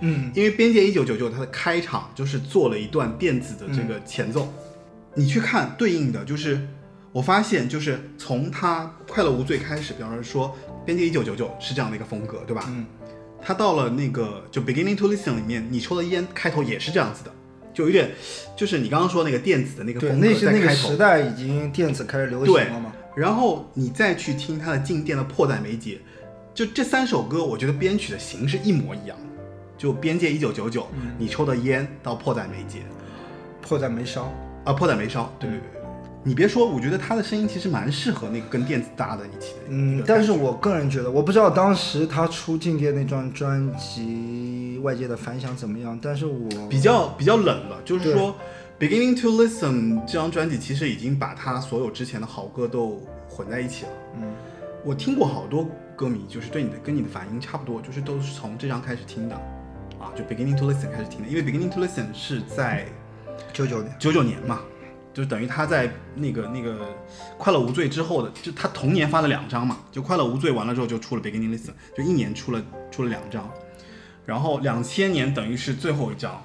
Speaker 2: 嗯，
Speaker 1: 因为《边界一九九九》它的开场就是做了一段电子的这个前奏，你去看对应的就是。我发现，就是从他《快乐无罪》开始，比方说说《边界一九九九》是这样的一个风格，对吧？
Speaker 2: 嗯。
Speaker 1: 他到了那个就 Beginning to Listen 里面，你抽的烟开头也是这样子的，就有点，就是你刚刚说那个电子的那个，风格
Speaker 2: 那是那个时。代已经电子开始流行了嘛。
Speaker 1: 然后你再去听他的静电的迫在眉睫，就这三首歌，我觉得编曲的形式一模一样。就边界一九九九，你抽的烟到迫在眉睫，
Speaker 2: 迫在眉梢。
Speaker 1: 啊，迫在眉梢，对对对对。你别说，我觉得他的声音其实蛮适合那个跟电子搭在一起的。
Speaker 2: 嗯，但是我个人觉得，我不知道当时他出《境界》那张专辑外界的反响怎么样，但是我
Speaker 1: 比较比较冷了，就是说，Beginning to Listen 这张专辑其实已经把他所有之前的好歌都混在一起了。
Speaker 2: 嗯，
Speaker 1: 我听过好多歌迷，就是对你的跟你的反应差不多，就是都是从这张开始听的，啊，就 Beginning to Listen 开始听的，因为 Beginning to Listen 是在
Speaker 2: 九九年，
Speaker 1: 九九年嘛，就等于他在那个那个快乐无罪之后的，就他同年发了两张嘛，就快乐无罪完了之后就出了 Beginning Listen，就一年出了出了两张，然后两千年等于是最后一张，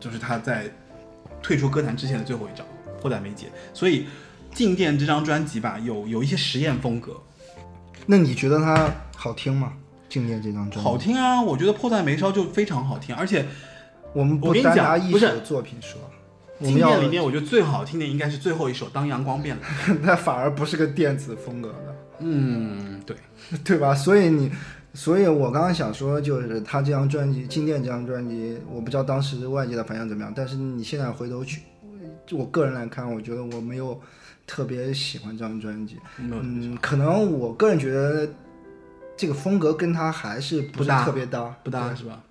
Speaker 1: 就是他在退出歌坛之前的最后一张《迫在眉睫》，所以《静电》这张专辑吧，有有一些实验风格，
Speaker 2: 那你觉得它好听吗？《静电》这张专辑
Speaker 1: 好，听啊，我觉得《迫在眉梢》就非常好听，而且
Speaker 2: 我们
Speaker 1: 我跟你
Speaker 2: 单
Speaker 1: 讲不是
Speaker 2: 拿一首作品说，我《
Speaker 1: 静
Speaker 2: 们要
Speaker 1: 电》里面我觉得最好听的应该是最后一首《当阳光变了》，[laughs]
Speaker 2: 那反而不是个电子风格的，
Speaker 1: 嗯，对，[laughs]
Speaker 2: 对吧？所以你，所以我刚刚想说，就是他这张专辑《静电》这张专辑，我不知道当时外界的反响怎么样，但是你现在回头去，就我个人来看，我觉得我没有特别喜欢这张专辑。嗯，可能我个人觉得这个风格跟他还是不是特别搭，
Speaker 1: 不搭是吧？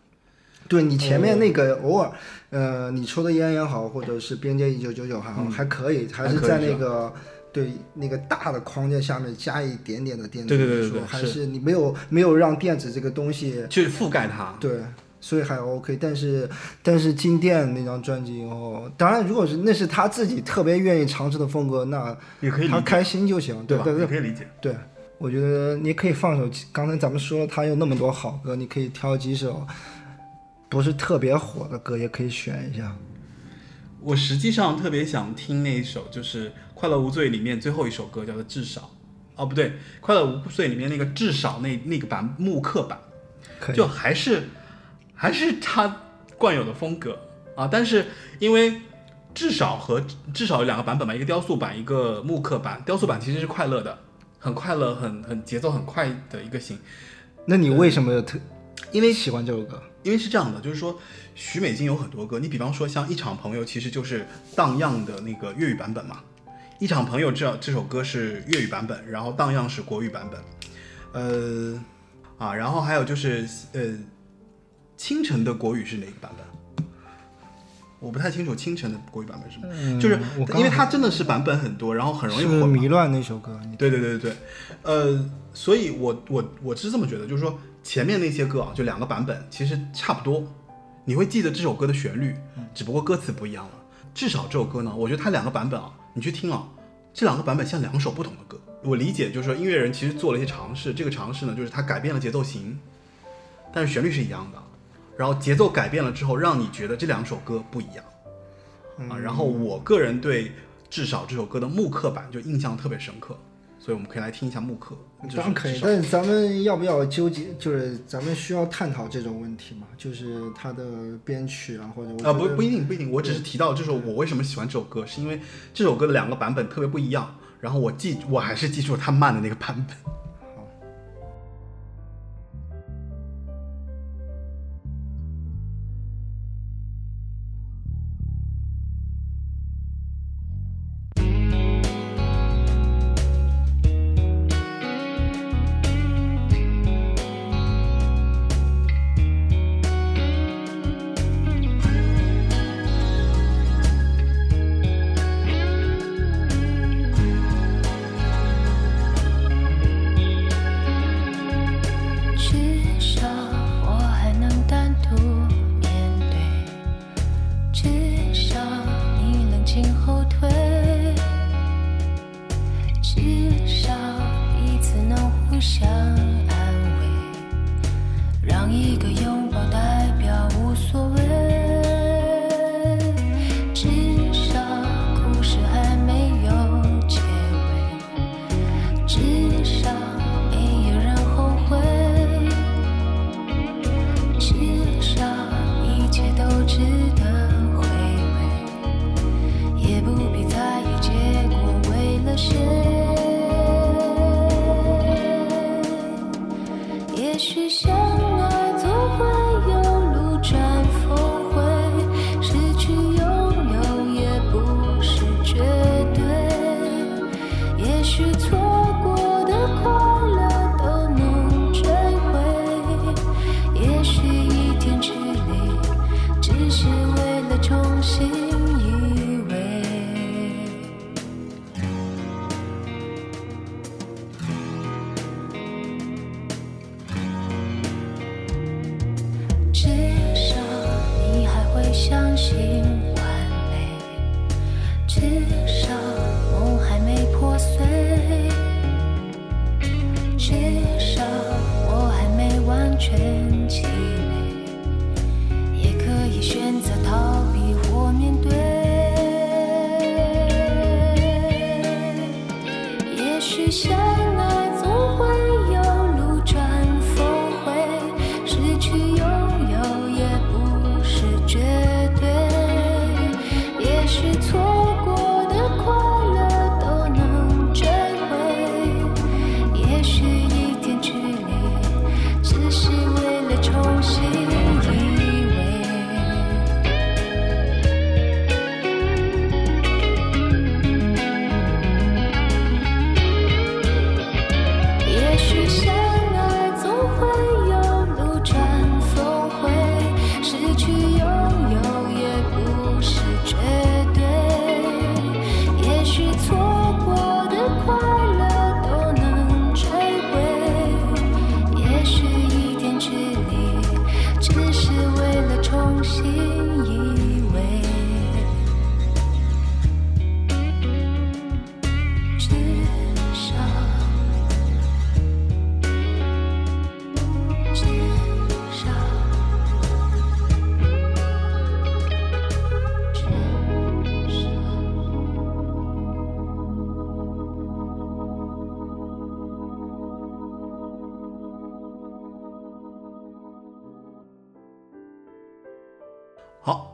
Speaker 2: 对你前面那个偶尔，呃，你抽的烟也好，或者是边界一九九九还好，
Speaker 1: 嗯
Speaker 2: 还可以，还
Speaker 1: 还
Speaker 2: 是在那个对那个大的框架下面加一点点的电子
Speaker 1: 对对对
Speaker 2: 元素
Speaker 1: 对
Speaker 2: 还是你没有没有让电子这个东西
Speaker 1: 去覆盖它。
Speaker 2: 对，所以还 OK。但是但是金电那张专辑以后，当然如果是那是他自己特别愿意尝试的风格，那
Speaker 1: 也可以，
Speaker 2: 他开心就行，
Speaker 1: 对吧？
Speaker 2: 对对
Speaker 1: 也可以理解。
Speaker 2: 对，我觉得你可以放首，刚才咱们说了他有那么多好歌，你可以挑几首不是特别火的歌，也可以选一下。
Speaker 1: 我实际上特别想听那一首，就是《快乐无罪》里面最后一首歌，叫做《至少》。哦，不对，《快乐无罪》里面那个至少那那个版木刻版，就还是还是他惯有的风格，
Speaker 3: 啊，但是因为至少和至少有两个版本嘛，一个雕塑版，一个木刻版。雕塑版其实是快乐的，很快乐，很很节奏很快的一个型。
Speaker 2: 那你为什么特
Speaker 3: 因为
Speaker 2: 喜欢这首歌？
Speaker 3: 因为是这样的，就是说许美静有很多歌，你比方说像《一场朋友》，其实就是荡漾的那个粤语版本嘛。《一场朋友》这这首歌是粤语版本，然后荡漾是国语版本。呃，啊，然后还有就是呃，清晨的国语是哪个版本？我不太清楚清晨的国语版本是什么，
Speaker 2: 嗯
Speaker 3: 就是因为它真的是版本很多，然后很容易
Speaker 2: 是
Speaker 3: 混。
Speaker 2: 迷乱那首歌，
Speaker 3: 对对对对对，呃，所以我我我是这么觉得，就是说前面那些歌啊，就两个版本其实差不多，你会记得这首歌的旋律，只不过歌词不一样了。至少这首歌呢，我觉得它两个版本啊，你去听啊，这两个版本像两首不同的歌。我理解就是说音乐人其实做了一些尝试，这个尝试呢，就是他改变了节奏型，但是旋律是一样的，然后节奏改变了之后，让你觉得这两首歌不一样。啊，然后我个人对至少这首歌的木刻版就印象特别深刻，所以我们可以来听一下木刻。
Speaker 2: 当然可以但是咱们要不要纠结？就是咱们需要探讨这种问题嘛？就是它的编曲啊，或者我
Speaker 3: 啊，不不一定不一定，我只是提到就是我为什么喜欢这首歌，是因为这首歌的两个版本特别不一样，然后我记我还是记住他慢的那个版本。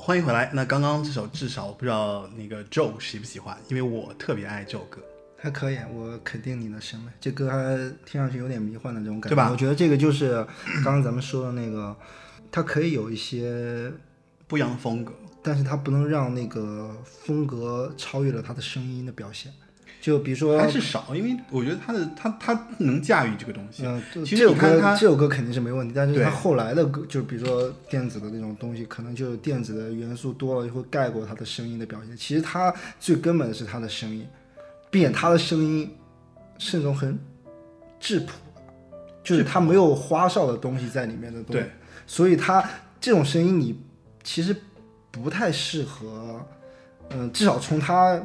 Speaker 1: 欢迎回来。那刚刚这首至少我不知道那个 Joe 喜不喜欢，因为我特别爱这首歌。
Speaker 2: 还可以，我肯定你的审美。这歌还听上去有点迷幻的这种感觉，
Speaker 1: 对吧
Speaker 2: 我觉得这个就是刚刚咱们说的那个，[coughs] 它可以有一些，
Speaker 1: 不一样的风格，
Speaker 2: 但是它不能让那个风格超越了他的声音的表现。就比如说，
Speaker 1: 还是少，因为我觉得他的他他能驾驭这个东西。
Speaker 2: 嗯，就
Speaker 1: 其
Speaker 2: 这首歌
Speaker 1: 实你看他
Speaker 2: 这首歌肯定是没问题，但是他后来的歌，就比如说电子的那种东西，可能就电子的元素多了，就会盖过他的声音的表现。其实他最根本的是他的声音，并且他的声音是那种很质朴的，就是他没有花哨的东西在里面的东西
Speaker 1: 对，
Speaker 2: 所以他这种声音你其实不太适合，嗯、至少从他。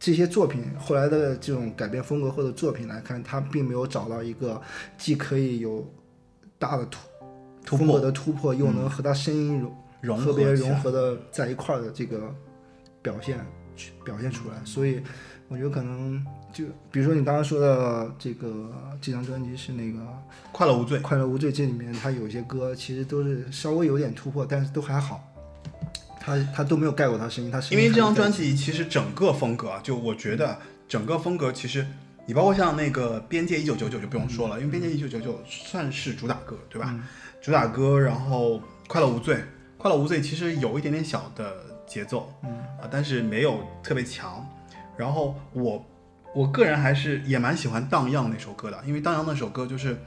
Speaker 2: 这些作品后来的这种改变风格或者作品来看，他并没有找到一个既可以有大的突
Speaker 1: 突破
Speaker 2: 的突破，又能和他声音融
Speaker 1: 融
Speaker 2: 和别融合的在一块儿的这个表现表现出来。所以我觉得可能就比如说你刚刚说的这个这张专辑是那个《
Speaker 1: 快乐无罪。
Speaker 2: 快乐无罪》，这里面它有些歌其实都是稍微有点突破，但是都还好。他他都没有盖过他声音，他声
Speaker 1: 因为这张专辑其实整个风格啊，就我觉得整个风格其实，你包括像那个《边界一九九九》就不用说了，因为《边界一九九九》算是主打歌，对吧？主打歌，然后《快乐无罪》，《快乐无罪》其实有一点点小的节奏，嗯啊，但是没有特别强。然后我我个人还是也蛮喜欢《荡漾》那首歌的，因为《荡漾》那首歌就是。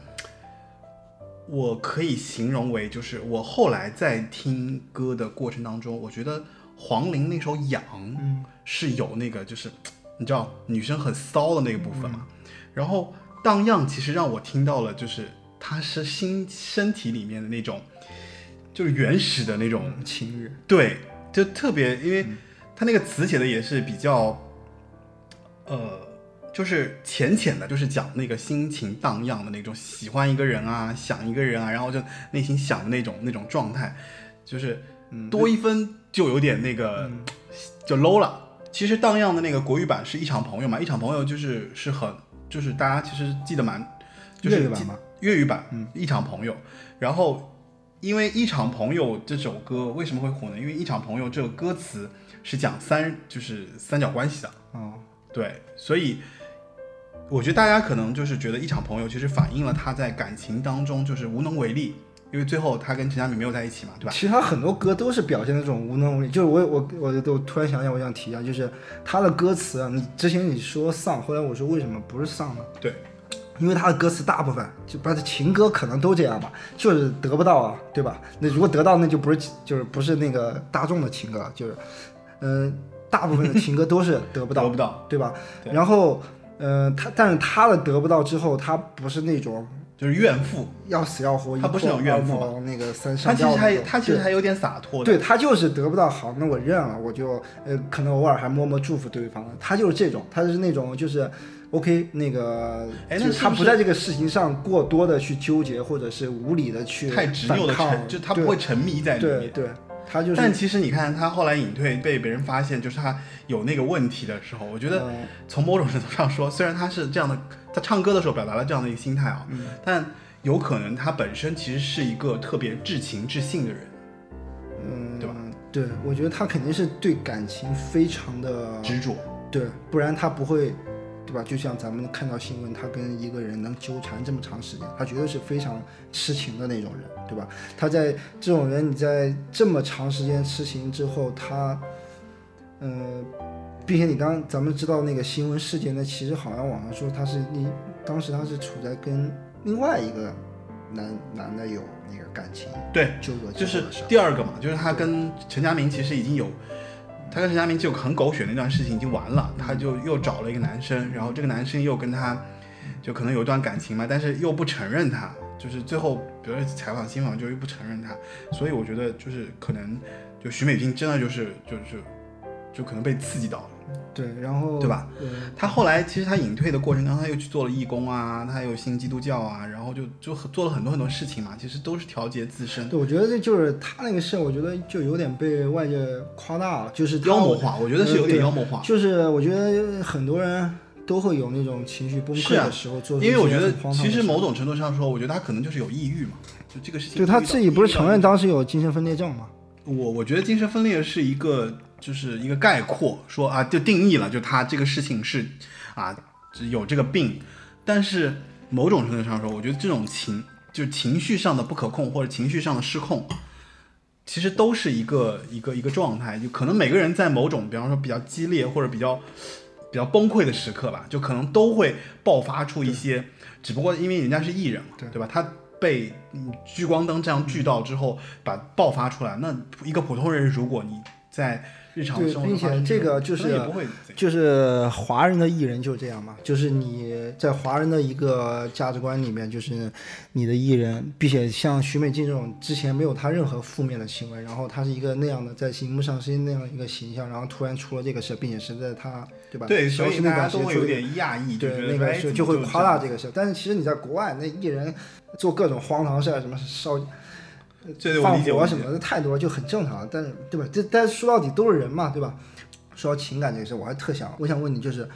Speaker 1: 我可以形容为，就是我后来在听歌的过程当中，我觉得黄龄那首《痒》
Speaker 2: 嗯。
Speaker 1: 是有那个，就是你知道女生很骚的那个部分嘛。然后《荡漾》其实让我听到了，就是她是心身体里面的那种，就是原始的那种
Speaker 2: 嗯情欲，
Speaker 1: 对，就特别，因为他那个词写的也是比较，呃，就是浅浅的，就是讲那个心情荡漾的那种，喜欢一个人啊，想一个人啊，然后就内心想的那种那种状态，就是多一分就有点那个、就 low 了。其实荡漾的那个国语版是一场朋友嘛，一场朋友就是是很就是大家其实记得蛮，就是
Speaker 2: 粤语版嘛？
Speaker 1: 粤语版，嗯，一场朋友。然后，因为《一场朋友》这首歌为什么会火呢？因为《一场朋友》这个歌词是讲三，就是三角关系的，
Speaker 2: 哦，
Speaker 1: 对，所以我觉得大家可能就是觉得《一场朋友》其实反映了他在感情当中就是无能为力，因为最后他跟陈佳明没有在一起嘛，对吧？
Speaker 2: 其实他很多歌都是表现那种无能为力。就是我我我我突然想起来，我想提一下，就是他的歌词啊，你之前你说丧，后来我说为什么不是丧呢？
Speaker 1: 对，
Speaker 2: 因为他的歌词大部分就不是情歌，可能都这样吧，就是得不到啊，对吧？那如果得到，那就不是就是不是那个大众的情歌，就是嗯、大部分的情歌都是得不到 [laughs]
Speaker 1: 得，不到，
Speaker 2: 对吧？
Speaker 1: 对
Speaker 2: 然后呃，他但是他的得不到之后，他不是那种
Speaker 1: 就是怨妇。
Speaker 2: 要死要活，
Speaker 1: 他不是怨妇
Speaker 2: 那个三
Speaker 1: 他其实
Speaker 2: 上吊那种
Speaker 1: 还他其实还有点洒脱的，
Speaker 2: 对他就是得不到好，那我认了，我就呃可能偶尔还默默祝福对方了。他就是这种，他是那种就是 OK 那个，
Speaker 1: 哎那
Speaker 2: 就是他
Speaker 1: 不
Speaker 2: 在这个事情上过多的去纠结，或者是无理的去
Speaker 1: 太执拗的沉，就他不会沉迷在里。
Speaker 2: 对，他就是
Speaker 1: 但其实你看，他后来隐退被别人发现，就是他有那个问题的时候，我觉得
Speaker 2: 嗯
Speaker 1: 从某种程度上说，虽然他是这样的，他唱歌的时候表达了这样的一个心态啊，
Speaker 2: 嗯
Speaker 1: 但有可能他本身其实是一个特别至情至性的人，
Speaker 2: 嗯
Speaker 1: 对吧？
Speaker 2: 对，我觉得他肯定是对感情非常的
Speaker 1: 执着。
Speaker 2: 对，不然他不会，对吧？就像咱们看到新闻，他跟一个人能纠缠这么长时间，他绝对是非常痴情的那种人，对吧？他在这种人，你在这么长时间痴情之后，他，嗯、并且你刚咱们知道那个新闻事件呢，其实好像网上说他是你当时他是处在跟另外一个男男的有那个感情
Speaker 1: 对，
Speaker 2: 纠葛
Speaker 1: 就是第二个嘛，就是他跟陈佳明其实已经有，他跟陈佳明就很狗血那段事情已经完了，他就又找了一个男生，然后这个男生又跟他就可能有一段感情嘛，但是又不承认他，就是最后比如采访新闻就又不承认他，所以我觉得就是可能就徐美金真的就是就是就可能被刺激到了。
Speaker 2: 对，然后
Speaker 1: 对吧？
Speaker 2: 呃
Speaker 1: 他后来其实他隐退的过程当中，他又去做了义工啊，他又信基督教啊，然后就就做了很多很多事情嘛，其实都是调节自身。
Speaker 2: 对，我觉得这就是他那个事，我觉得就有点被外界夸大了，就是
Speaker 1: 妖魔化，我觉得是有点妖魔化。
Speaker 2: 就是我觉得很多人都会有那种情绪崩溃的时候，做出
Speaker 1: 因为我觉得其实某种程度上说，我觉得他可能就是有抑郁嘛，就这个事情。
Speaker 2: 对他自己不是承认当时有精神分裂症嘛？
Speaker 1: 我我觉得精神分裂是一个就是一个概括，说啊就定义了，就他这个事情是啊有这个病，但是某种程度上说，我觉得这种情就情绪上的不可控或者情绪上的失控，其实都是一个一个一个状态，就可能每个人在某种比方说比较激烈或者比较比较崩溃的时刻吧，就可能都会爆发出一些，只不过因为人家是艺人嘛，
Speaker 2: 对
Speaker 1: 对吧？他被嗯聚光灯这样聚到之后，把爆发出来。那一个普通人，如果你在日常
Speaker 2: 对
Speaker 1: 生活
Speaker 2: 并且这个就是就是华人的艺人就是这样嘛，就是你在华人的一个价值观里面，就是你的艺人，并且像徐美静这种之前没有她任何负面的行为，然后她是一个那样的在荧幕上是那样一个形象，然后突然出了这个事，并且是在她对吧？
Speaker 1: 对，所以大
Speaker 2: 消失那段
Speaker 1: 家都会有点讶异，
Speaker 2: 对，那个就会夸大这个事，但是其实你在国外，那艺人做各种荒唐事儿，什么烧
Speaker 1: 这对我
Speaker 2: 放火什么的太多了，就很正常。但是对吧？这但是说到底都是人嘛，对吧？说到情感这个事，我还特想，我想问你，就是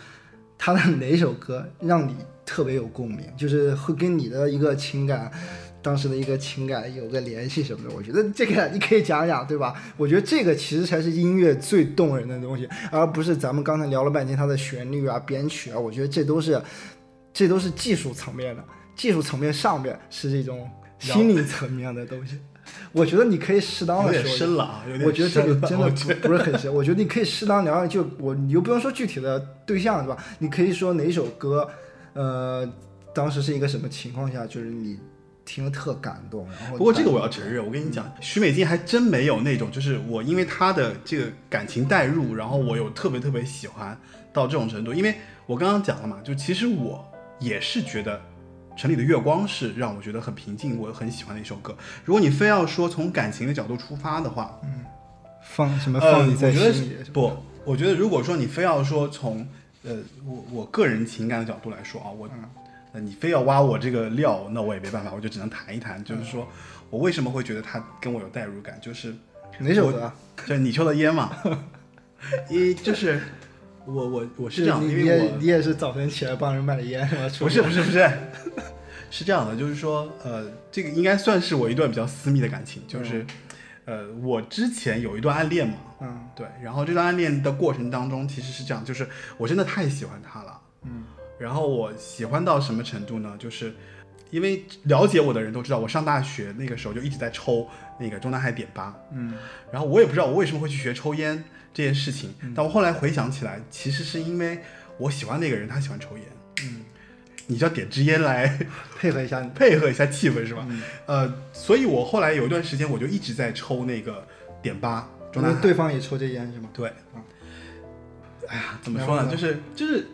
Speaker 2: 他的哪首歌让你特别有共鸣，就是会跟你的一个情感。当时的一个情感有个联系什么的，我觉得这个你可以讲讲，对吧？我觉得这个其实才是音乐最动人的东西，而不是咱们刚才聊了半天它的旋律啊、编曲啊，我觉得这都是，这都是技术层面的，技术层面上面是这种心理层面的东西。[laughs] 我觉得你可以适当的说一下
Speaker 1: 深了啊，有点
Speaker 2: 我觉得这个真的不不是很深，我觉得你可以适当聊聊，就我你又不用说具体的对象对吧？你可以说哪首歌，呃，当时是一个什么情况下，就是你听了特感动，然后
Speaker 1: 不过这个我要承认，我跟你讲，许美静还真没有那种，就是我因为她的这个感情代入，然后我有特别特别喜欢到这种程度。因为我刚刚讲了嘛，就其实我也是觉得《城里的月光》是让我觉得很平静，我很喜欢的一首歌。如果你非要说从感情的角度出发的话，嗯
Speaker 2: 放什么
Speaker 1: 呃，
Speaker 2: 放你在
Speaker 1: 我觉得
Speaker 2: 心里
Speaker 1: 是不，我觉得如果说你非要说从呃我我个人情感的角度来说啊，我、呃你非要挖我这个料，那我也没办法，我就只能谈一谈，就是说我为什么会觉得他跟我有代入感，就是
Speaker 2: 哪首歌啊？
Speaker 1: 就是你抽的烟嘛，[laughs] 一就是我我我是这样的，
Speaker 2: 你你也
Speaker 1: 因为我
Speaker 2: 你也是早晨起来帮人卖的烟是吧？
Speaker 1: 不是不是不是，[laughs] 是这样的，就是说，呃，这个应该算是我一段比较私密的感情，就是，呃，我之前有一段暗恋嘛，
Speaker 2: 嗯
Speaker 1: 对，然后这段暗恋的过程当中，其实是这样，就是我真的太喜欢他了，
Speaker 2: 嗯，
Speaker 1: 然后我喜欢到什么程度呢？就是因为了解我的人都知道，我上大学那个时候就一直在抽那个中南海点吧，
Speaker 2: 嗯
Speaker 1: 然后我也不知道我为什么会去学抽烟这件事情，但我后来回想起来，其实是因为我喜欢那个人，他喜欢抽烟，
Speaker 2: 嗯，
Speaker 1: 你就要点支烟来
Speaker 2: 配合一下，
Speaker 1: 配合一下气氛是吧？
Speaker 2: 嗯
Speaker 1: 呃，所以我后来有一段时间我就一直在抽那个点八中南海。
Speaker 2: 因为对方也抽这烟是吗？
Speaker 1: 对
Speaker 2: 嗯，
Speaker 1: 哎呀，怎么说呢就是就是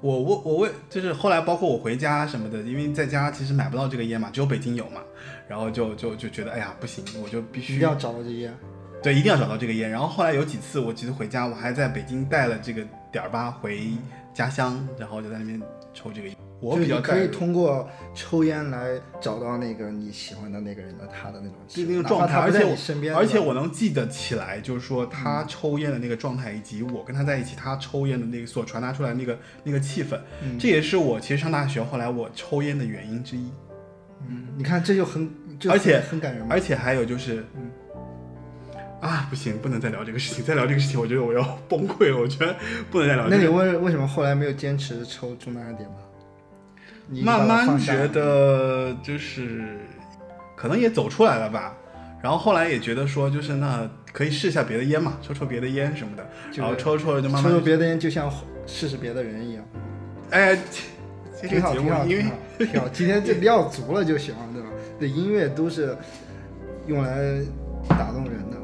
Speaker 1: 我我我为就是后来包括我回家什么的，因为在家其实买不到这个烟嘛，只有北京有嘛，然后就就就觉得哎呀不行，我就必须
Speaker 2: 要找到这烟。
Speaker 1: 对一定要找到这个烟。然后后来有几次我其实回家，我还在北京带了这个点儿八回家乡，然后就在那边抽这个烟。我比较
Speaker 2: 可以通过抽烟来找到那个你喜欢的那个人的他的那种
Speaker 1: 那个状态，而且我
Speaker 2: 身边，
Speaker 1: 而且我能记得起来，就是说他抽烟的那个状态，以及我跟他在一起，他抽烟的那个所传达出来那个那个气氛，
Speaker 2: 嗯
Speaker 1: 这也是我其实上大学后来我抽烟的原因之一。
Speaker 2: 嗯，你看这就很，就
Speaker 1: 而且
Speaker 2: 很很感人嘛。
Speaker 1: 而且还有就是，
Speaker 2: 嗯
Speaker 1: 啊，不行，不能再聊这个事情，再聊这个事情，我觉得我要崩溃了，我觉得不能再聊
Speaker 2: 那你。为为什么后来没有坚持抽中南海碘吧？你
Speaker 1: 慢慢觉得就是，可能也走出来了吧。然后后来也觉得说，就是那可以试一下别的烟嘛，抽抽别的烟什么的。
Speaker 2: 就是
Speaker 1: 然后抽抽着就慢
Speaker 2: 抽
Speaker 1: 慢
Speaker 2: 抽抽别的烟，就像试试别的人一样，
Speaker 1: 哎，
Speaker 2: 挺好，
Speaker 1: 个节目
Speaker 2: 挺好，
Speaker 1: 因为
Speaker 2: 挺好。今天这料足了就行了，对吧？这音乐都是用来打动人的。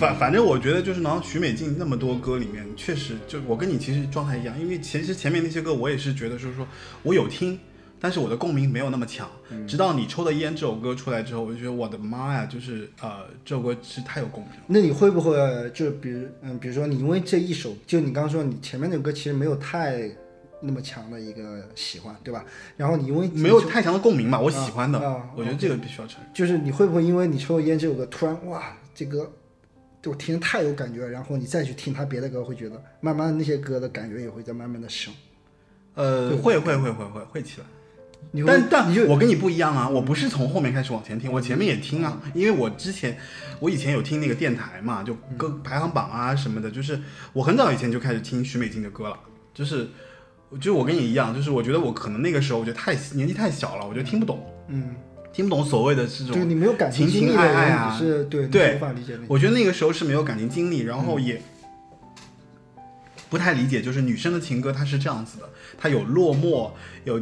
Speaker 1: 反反正我觉得就是呢，许美静那么多歌里面，确实就我跟你其实状态一样，因为其实前面那些歌我也是觉得就是说我有听，但是我的共鸣没有那么强。直到你抽的烟这首歌出来之后，我就觉得我的妈呀，就是呃这首歌是太有共鸣了。
Speaker 2: 那你会不会就比如嗯，比如说你因为这一首，就你刚刚说你前面那首歌其实没有太那么强的一个喜欢，对吧？然后你因为
Speaker 1: 没有太强的共鸣嘛，我喜欢的，
Speaker 2: 啊啊
Speaker 1: 我觉得这个必须要承认。
Speaker 2: 就是你会不会因为你抽烟这首歌，突然哇，这歌就听着太有感觉了，然后你再去听他别的歌，会觉得慢慢那些歌的感觉也会在慢慢的升。
Speaker 1: 呃，会会会会会会起来。
Speaker 2: 你
Speaker 1: 但但我跟你不一样啊，我不是从后面开始往前听，我前面也听啊，因为我之前我以前有听那个电台嘛，就歌排行榜啊什么的，就是我很早以前就开始听许美静的歌了，就是就我跟你一样，就是我觉得我可能那个时候我觉得太年纪太小了，我觉得听不懂，
Speaker 2: 嗯，
Speaker 1: 听不懂所谓的这
Speaker 2: 就是
Speaker 1: 种
Speaker 2: 你没有感情
Speaker 1: 情爱爱啊
Speaker 2: 只是对
Speaker 1: 对
Speaker 2: 无法理解那
Speaker 1: 我觉得那个时候是没有感情经历，然后也不太理解，就是女生的情歌它是这样子的，它有落寞，有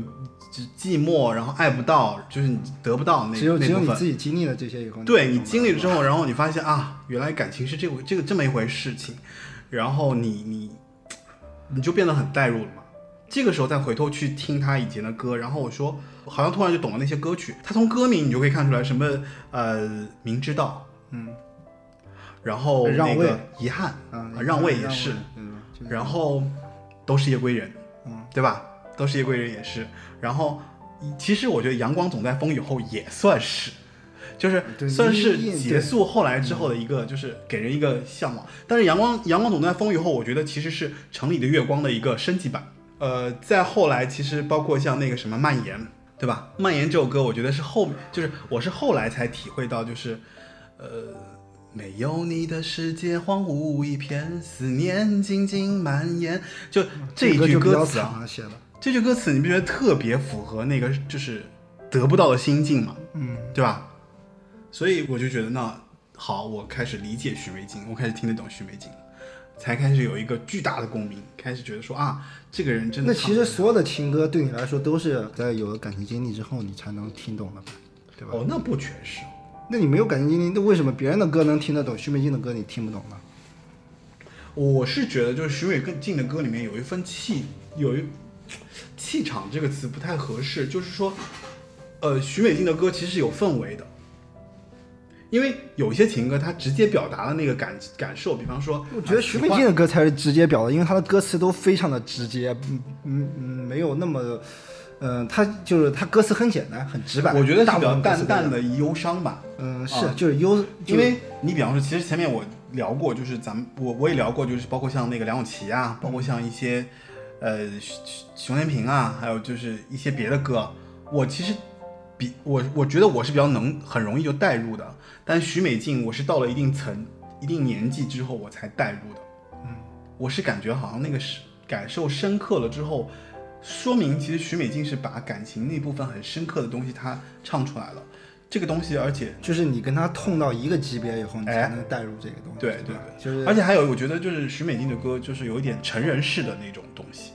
Speaker 1: 寂寞，然后爱不到，就是你得不到那
Speaker 2: 只有
Speaker 1: 那部分。
Speaker 2: 只有你自己经历了这些以后，
Speaker 1: 对你经历了之后，然后你发现啊，原来感情是这个这个这么一回事情，然后你你你就变得很代入了嘛。这个时候再回头去听他以前的歌，然后我说好像突然就懂了那些歌曲。他从歌名你就可以看出来什么呃明知道，
Speaker 2: 嗯，
Speaker 1: 然后
Speaker 2: 让位
Speaker 1: 那个遗憾
Speaker 2: 啊，
Speaker 1: 让位也是，，
Speaker 2: 嗯，
Speaker 1: 然后都是夜归人，
Speaker 2: 嗯，
Speaker 1: 对吧？都是夜归人也是。然后其实我觉得阳光总在风雨后也算是，就是算是结束后来之后的一个，就是给人一个向往。但是阳光阳光总在风雨后，我觉得其实是城里的月光的一个升级版。呃，再后来其实包括像那个什么蔓延，对吧？蔓延这首歌，我觉得是后，就是我是后来才体会到，就是，呃，没有你的世界荒芜一片，思念静静蔓延。就这一句
Speaker 2: 歌
Speaker 1: 词啊，
Speaker 2: 惨写的，
Speaker 1: 这句歌词你不觉得特别符合那个就是得不到的心境吗？
Speaker 2: 嗯，
Speaker 1: 对吧？所以我就觉得那好，我开始理解许美静，我开始听得懂许美静，才开始有一个巨大的共鸣，开始觉得说啊，这个人真的
Speaker 2: 那其实所有的情歌对你来说都是在有了感情经历之后你才能听懂的吧，对吧？
Speaker 1: 哦，那不全是。
Speaker 2: 那你没有感情经历，那为什么别人的歌能听得懂，许美静的歌你听不懂呢？
Speaker 1: 我是觉得，就是许美静的歌里面有一份气，有一气场这个词不太合适，就是说，呃，许美静的歌其实是有氛围的，因为有些情歌它直接表达了那个感感受，比方说，
Speaker 2: 我觉得
Speaker 1: 啊
Speaker 2: 许美静的歌才是直接表达，因为她的歌词都非常的直接，嗯嗯嗯，没有那么，嗯、她就是她歌词很简单，很直白。
Speaker 1: 我觉得是比较淡淡的忧伤吧，
Speaker 2: 嗯，
Speaker 1: 啊
Speaker 2: 是就是忧，
Speaker 1: 因为你比方说，其实前面我聊过，就是咱们我我也聊过，就是包括像那个梁咏琪啊，包括像一些呃熊熊天平啊，还有就是一些别的歌，我其实比我我觉得我是比较能很容易就代入的，但许美静我是到了一定层一定年纪之后我才代入的，嗯，我是感觉好像那个是感受深刻了之后，说明其实许美静是把感情那部分很深刻的东西她唱出来了，这个东西而且
Speaker 2: 就是你跟她痛到一个级别以后，你
Speaker 1: 哎
Speaker 2: 才能带入这个东西。
Speaker 1: 对对
Speaker 2: 对就是
Speaker 1: 而且还有，我觉得就是许美静的歌，就是有一点成人式的那种东西。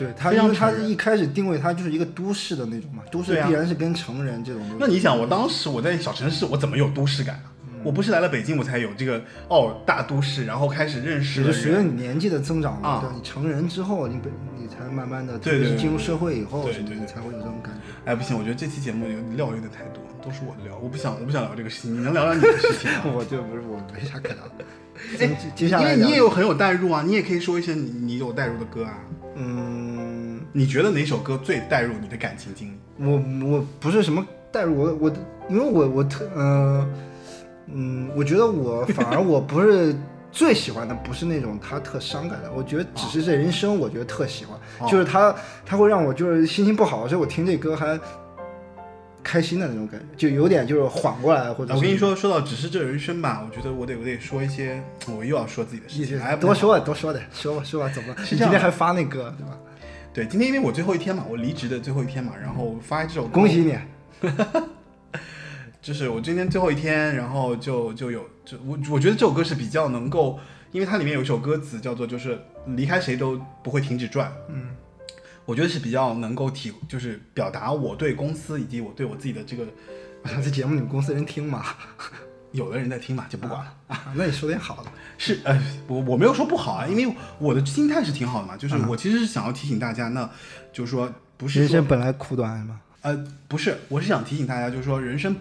Speaker 2: 对她，
Speaker 1: 非常
Speaker 2: 因为
Speaker 1: 他是
Speaker 2: 一开始定位他就是一个都市的那种嘛，都市必然是跟成人这种。
Speaker 1: 那你想，我当时我在小城市，我怎么有都市感啊？
Speaker 2: 嗯
Speaker 1: 我不是来了北京，我才有这个哦大都市，然后开始认识了
Speaker 2: 只是随着。你年纪的增长嘛，
Speaker 1: 啊
Speaker 2: 对，你成人之后，你本你才慢慢的，
Speaker 1: 对对
Speaker 2: 进入社会以后，
Speaker 1: 对对对
Speaker 2: 什么你才会有这种感觉。
Speaker 1: 哎，不行，我觉得这期节目有料有点太多，都是我的料，我不想我不想聊这个事情，你能聊聊你的事情吗？[laughs]
Speaker 2: 我就不是我没啥可聊的。
Speaker 1: 哎
Speaker 2: 接下来
Speaker 1: 因为你也有很有代入啊，你也可以说一些你你有代入的歌啊。
Speaker 2: 嗯，
Speaker 1: 你觉得哪首歌最带入你的感情经历？
Speaker 2: 我我不是什么带入我我因为我我特呃嗯，我觉得我反而我不是 [laughs] 最喜欢的不是那种他特伤感的，我觉得只是这人生，我觉得特喜欢，
Speaker 1: 哦
Speaker 2: 就是他他会让我就是心情不好的时候，我听这歌还开心的那种感觉，就有点就是缓过来或者
Speaker 1: 我跟你说，说到只是这人生吧，我觉得我得我得说一些，我又要说自己的事情，
Speaker 2: 多说点多说点，说吧说吧，怎么了？
Speaker 1: 是这样的
Speaker 2: 你今天还发那歌对吧？
Speaker 1: 对，今天因为我最后一天嘛，我离职的最后一天嘛，然后发这首歌，
Speaker 2: 恭喜你，[laughs]
Speaker 1: 就是我今天最后一天，然后就就有就我我觉得这首歌是比较能够，因为它里面有一首歌词叫做就是离开谁都不会停止转，
Speaker 2: 嗯，
Speaker 1: 我觉得是比较能够体就是表达我对公司以及我对我自己的这个，
Speaker 2: 我想这节目你们公司人听吗？
Speaker 1: 有的人在听嘛就不管了。
Speaker 2: 啊，那你说点好的。[laughs]
Speaker 1: 是呃，我我没有说不好啊，因为我的心态是挺好的嘛，就是我其实是想要提醒大家，那就是说不是说
Speaker 2: 人生本来苦短嘛，
Speaker 1: 呃不是，我是想提醒大家，就是说人生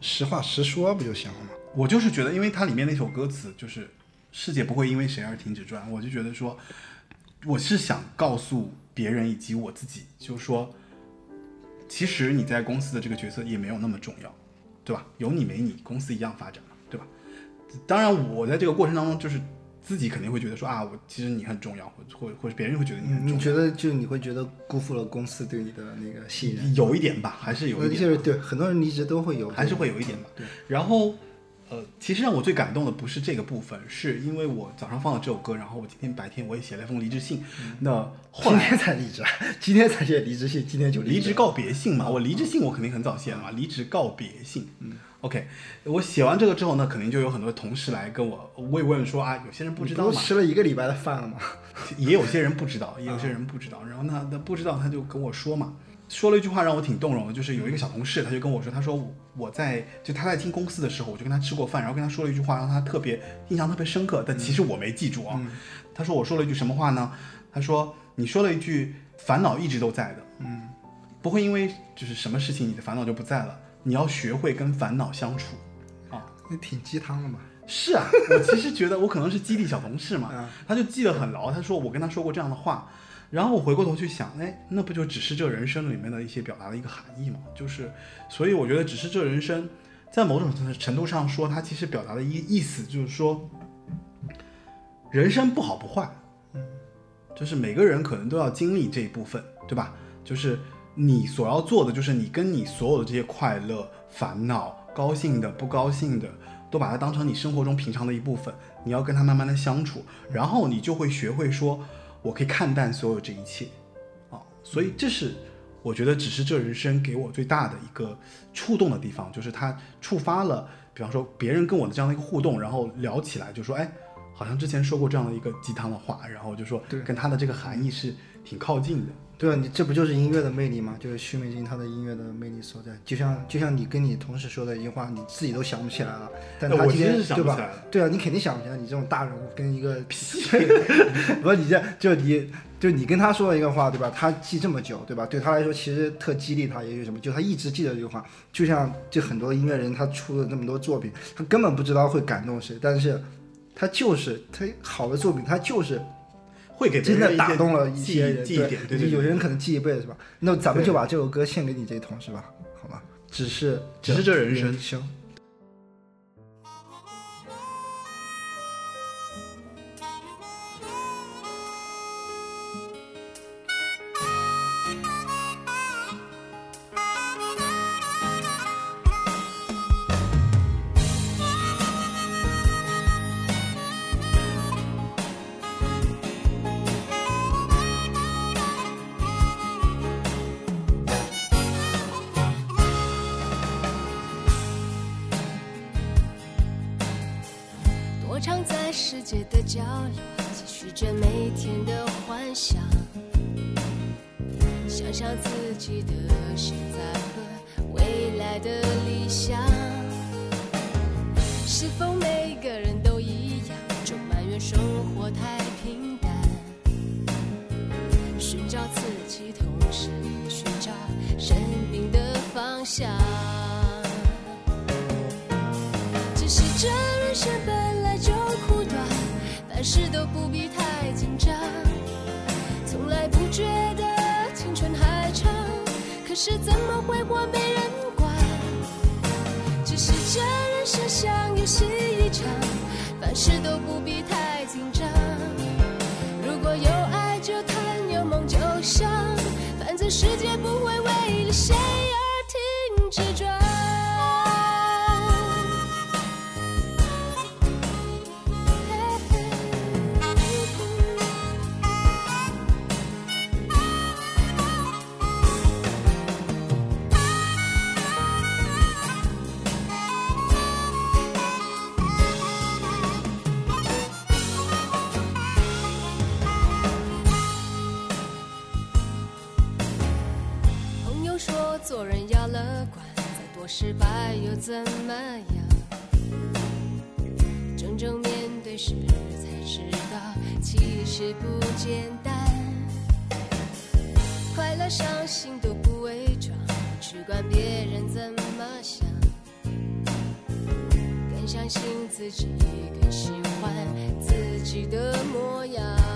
Speaker 2: 实话实说不就行了吗？
Speaker 1: 我就是觉得，因为它里面那首歌词就是“世界不会因为谁而停止转”，我就觉得说，我是想告诉别人以及我自己，就是说，其实你在公司的这个角色也没有那么重要，对吧？有你没你，公司一样发展嘛，对吧？当然，我在这个过程当中，就是自己肯定会觉得说啊，我其实你很重要，或或或者别人会觉得你很重要，你
Speaker 2: 觉得就你会觉得辜负了公司对你的那个信任？
Speaker 1: 有一点吧，还是有一点。
Speaker 2: 就是对很多人离职都会有，
Speaker 1: 还是会有一点吧。对然后，呃，其实让我最感动的不是这个部分，是因为我早上放了这首歌，然后我今天白天我也写了一封离职信。那后
Speaker 2: 天才离职，今天才写离职信，今天就职
Speaker 1: 离职告别信嘛，我离职信我肯定很早写了嘛，离职告别信。嗯，OK，我写完这个之后呢，肯定就有很多同事来跟我慰问说啊，有些人不知道嘛，
Speaker 2: 你不是吃了一个礼拜的饭了嘛？[laughs]
Speaker 1: 也有些人不知道，也有些人不知道。然后呢，他不知道他就跟我说嘛，说了一句话让我挺动容的，就是有一个小同事，他就跟我说，他说我我在就他在听公司的时候，我就跟他吃过饭，然后跟他说了一句话，让他特别印象特别深刻，但其实我没记住啊。他说我说了一句什么话呢？他说你说了一句烦恼一直都在的，嗯，不会因为就是什么事情你的烦恼就不在了，你要学会跟烦恼相处啊。
Speaker 2: 那挺鸡汤的嘛。
Speaker 1: 是啊，我其实觉得我可能是激励小同事嘛
Speaker 2: 嗯，
Speaker 1: 他就记得很牢。他说我跟他说过这样的话，然后我回过头去想，哎，那不就只是这人生里面的一些表达的一个含义嘛？就是，所以我觉得只是这人生，在某种程度上说，它其实表达的意意思就是说，人生不好不坏，就是每个人可能都要经历这一部分，对吧？就是你所要做的就是你跟你所有的这些快乐、烦恼、高兴的、不高兴的，都把它当成你生活中平常的一部分，你要跟它慢慢的相处，然后你就会学会说，我可以看淡所有这一切，啊，所以这是我觉得只是这人生给我最大的一个触动的地方，就是它触发了，比方说别人跟我的这样的一个互动，然后聊起来就说，哎，好像之前说过这样的一个鸡汤的话，然后就说
Speaker 2: 对
Speaker 1: 跟它的这个含义是挺靠近的。
Speaker 2: 对啊，你这不就是音乐的魅力吗？就是许美静她的音乐的魅力所在。就像就像你跟你同事说的一句话，你自己都想不起来了，但他今天
Speaker 1: 是想
Speaker 2: 对吧？对啊，你肯定想不起来。你这种大人物跟一个 [laughs] 不是你这就你就你跟他说了一个话，对吧？他记这么久，对吧？对他来说其实特激励他，也许什么，就他一直记得这句话。就像就很多音乐人，他出了那么多作品，他根本不知道会感动谁，但是他就是他好的作品，他就是
Speaker 1: 会给
Speaker 2: 真的打动了一
Speaker 1: 记
Speaker 2: 些人，
Speaker 1: 记忆点，对对
Speaker 2: 有。些人可能记一辈子是吧？那咱们就把这首歌献给你这一同是吧，好吧？只是
Speaker 1: 只是这人生
Speaker 3: 失败又怎么样？真正面对时才知道，其实不简单。快乐伤心都不伪装，只管别人怎么想。更相信自己，更喜欢自己的模样。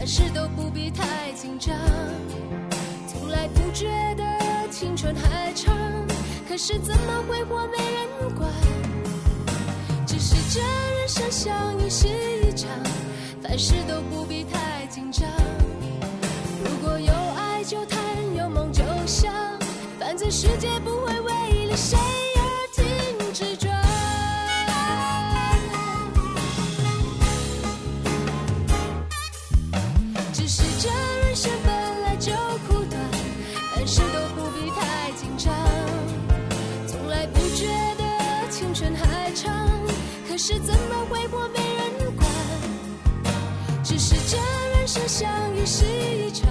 Speaker 3: 凡事都不必太紧张。从来不觉得青春还长，可是怎么会活没人管？只是这人生像一戏一场，凡事都不必太紧张。如果有爱就谈，有梦就想，反正世界不会为了谁是怎么会活没人管？只是这人生相遇是一场，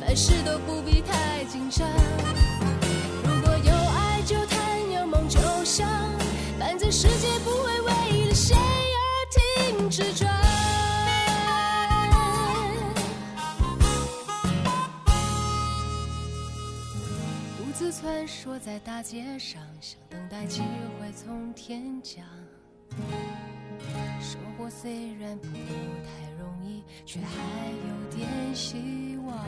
Speaker 3: 凡事都不必太紧张。如果有爱就谈，有梦就想，反正世界不会为了谁而停止转。独自穿梭在大街上，想等待机会从天降。生活虽然不太容易，却还有点希望。